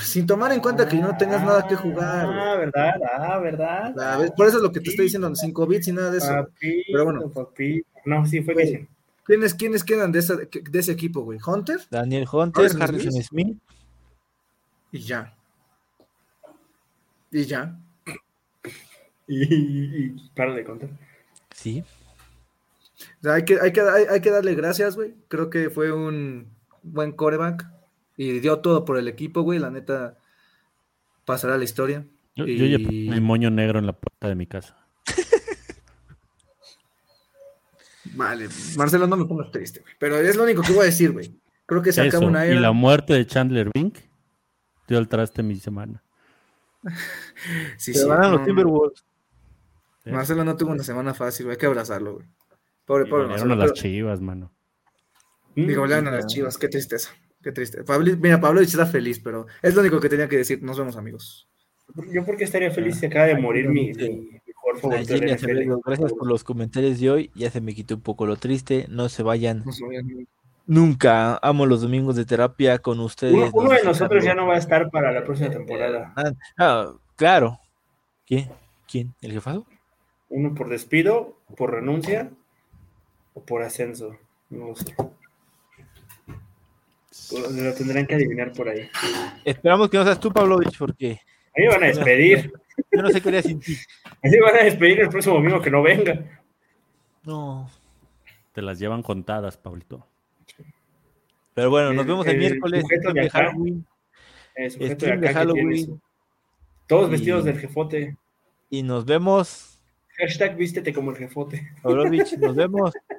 sin tomar en cuenta que no tengas nada que jugar. Ah, verdad, ah, verdad. Por eso es lo que te estoy diciendo, sin COVID, sin nada de eso. Pero bueno. papi. No, sí, fue lesión. ¿Quiénes, ¿Quiénes quedan de, esa- de ese equipo, güey? ¿Hunter? Daniel Hunter, Harrison Harrison Smith. Smith. Y ya. Y ya. Y, y, y para de contar. Sí. O sea, hay, que, hay, que, hay, hay que darle gracias, güey. Creo que fue un buen coreback. Y dio todo por el equipo, güey. La neta pasará a la historia. Yo, yo ya Y- puse mi moño negro en la puerta de mi casa. Vale, Marcelo, no me pongas triste, güey. Pero es lo único que voy a decir, güey. Creo que se Eso, acaba una y era. la muerte de Chandler Bink dio al traste mi semana. Sí, Se sí, van a los no, Timberwolves. ¿eh? Marcelo no tuvo una semana fácil, güey. Hay que abrazarlo, güey. Pobre, Y pobre golearon a las chivas, mano. Y golearon a las chivas, qué tristeza. Qué triste. Pablo, mira, Pablo está feliz, pero es lo único que tenía que decir. Nos vemos, amigos. Yo porque estaría feliz si acaba de morir mi, mi mejor favorito gracias por los comentarios de hoy. Ya se me quitó un poco lo triste. No se vayan vemos. nunca. Amo los domingos de terapia con ustedes. Uno, uno de nosotros ya no va a estar para la próxima temporada. Ah, ah, claro. ¿Quién? ¿Quién? ¿El jefado? Uno por despido, por renuncia o por ascenso. No lo sé. Lo tendrán que adivinar por ahí. Esperamos que no seas tú, Pavlovich, porque A mí me van a despedir. yo no sé qué haría sin ti. A mí me van a despedir el próximo domingo que no venga. No. Te las llevan contadas, Pablito. Pero bueno, nos El- vemos el, el miércoles. sujeto stream de de acá. Halloween, Eh, sujeto stream de acá Halloween. Todos Y- vestidos del jefote. Y nos vemos. Hashtag vístete como el jefote. Pavlovich, nos vemos.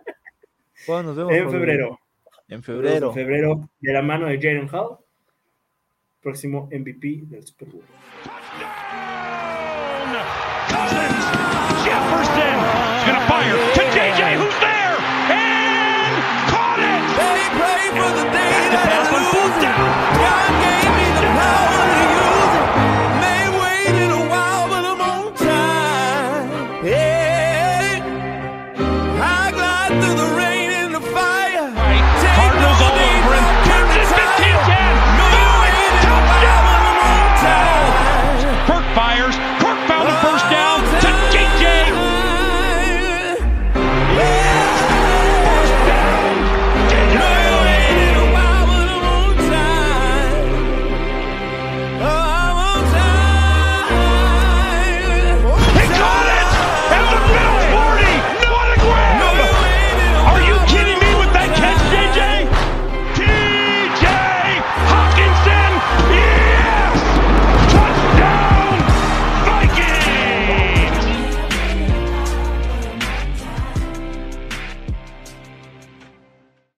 ¿Cuándo nos vemos? En febrero. En febrero. En febrero, de la mano de Jalen Hall. Próximo MVP del Super Bowl. Jefferson is going to fire to JJ, who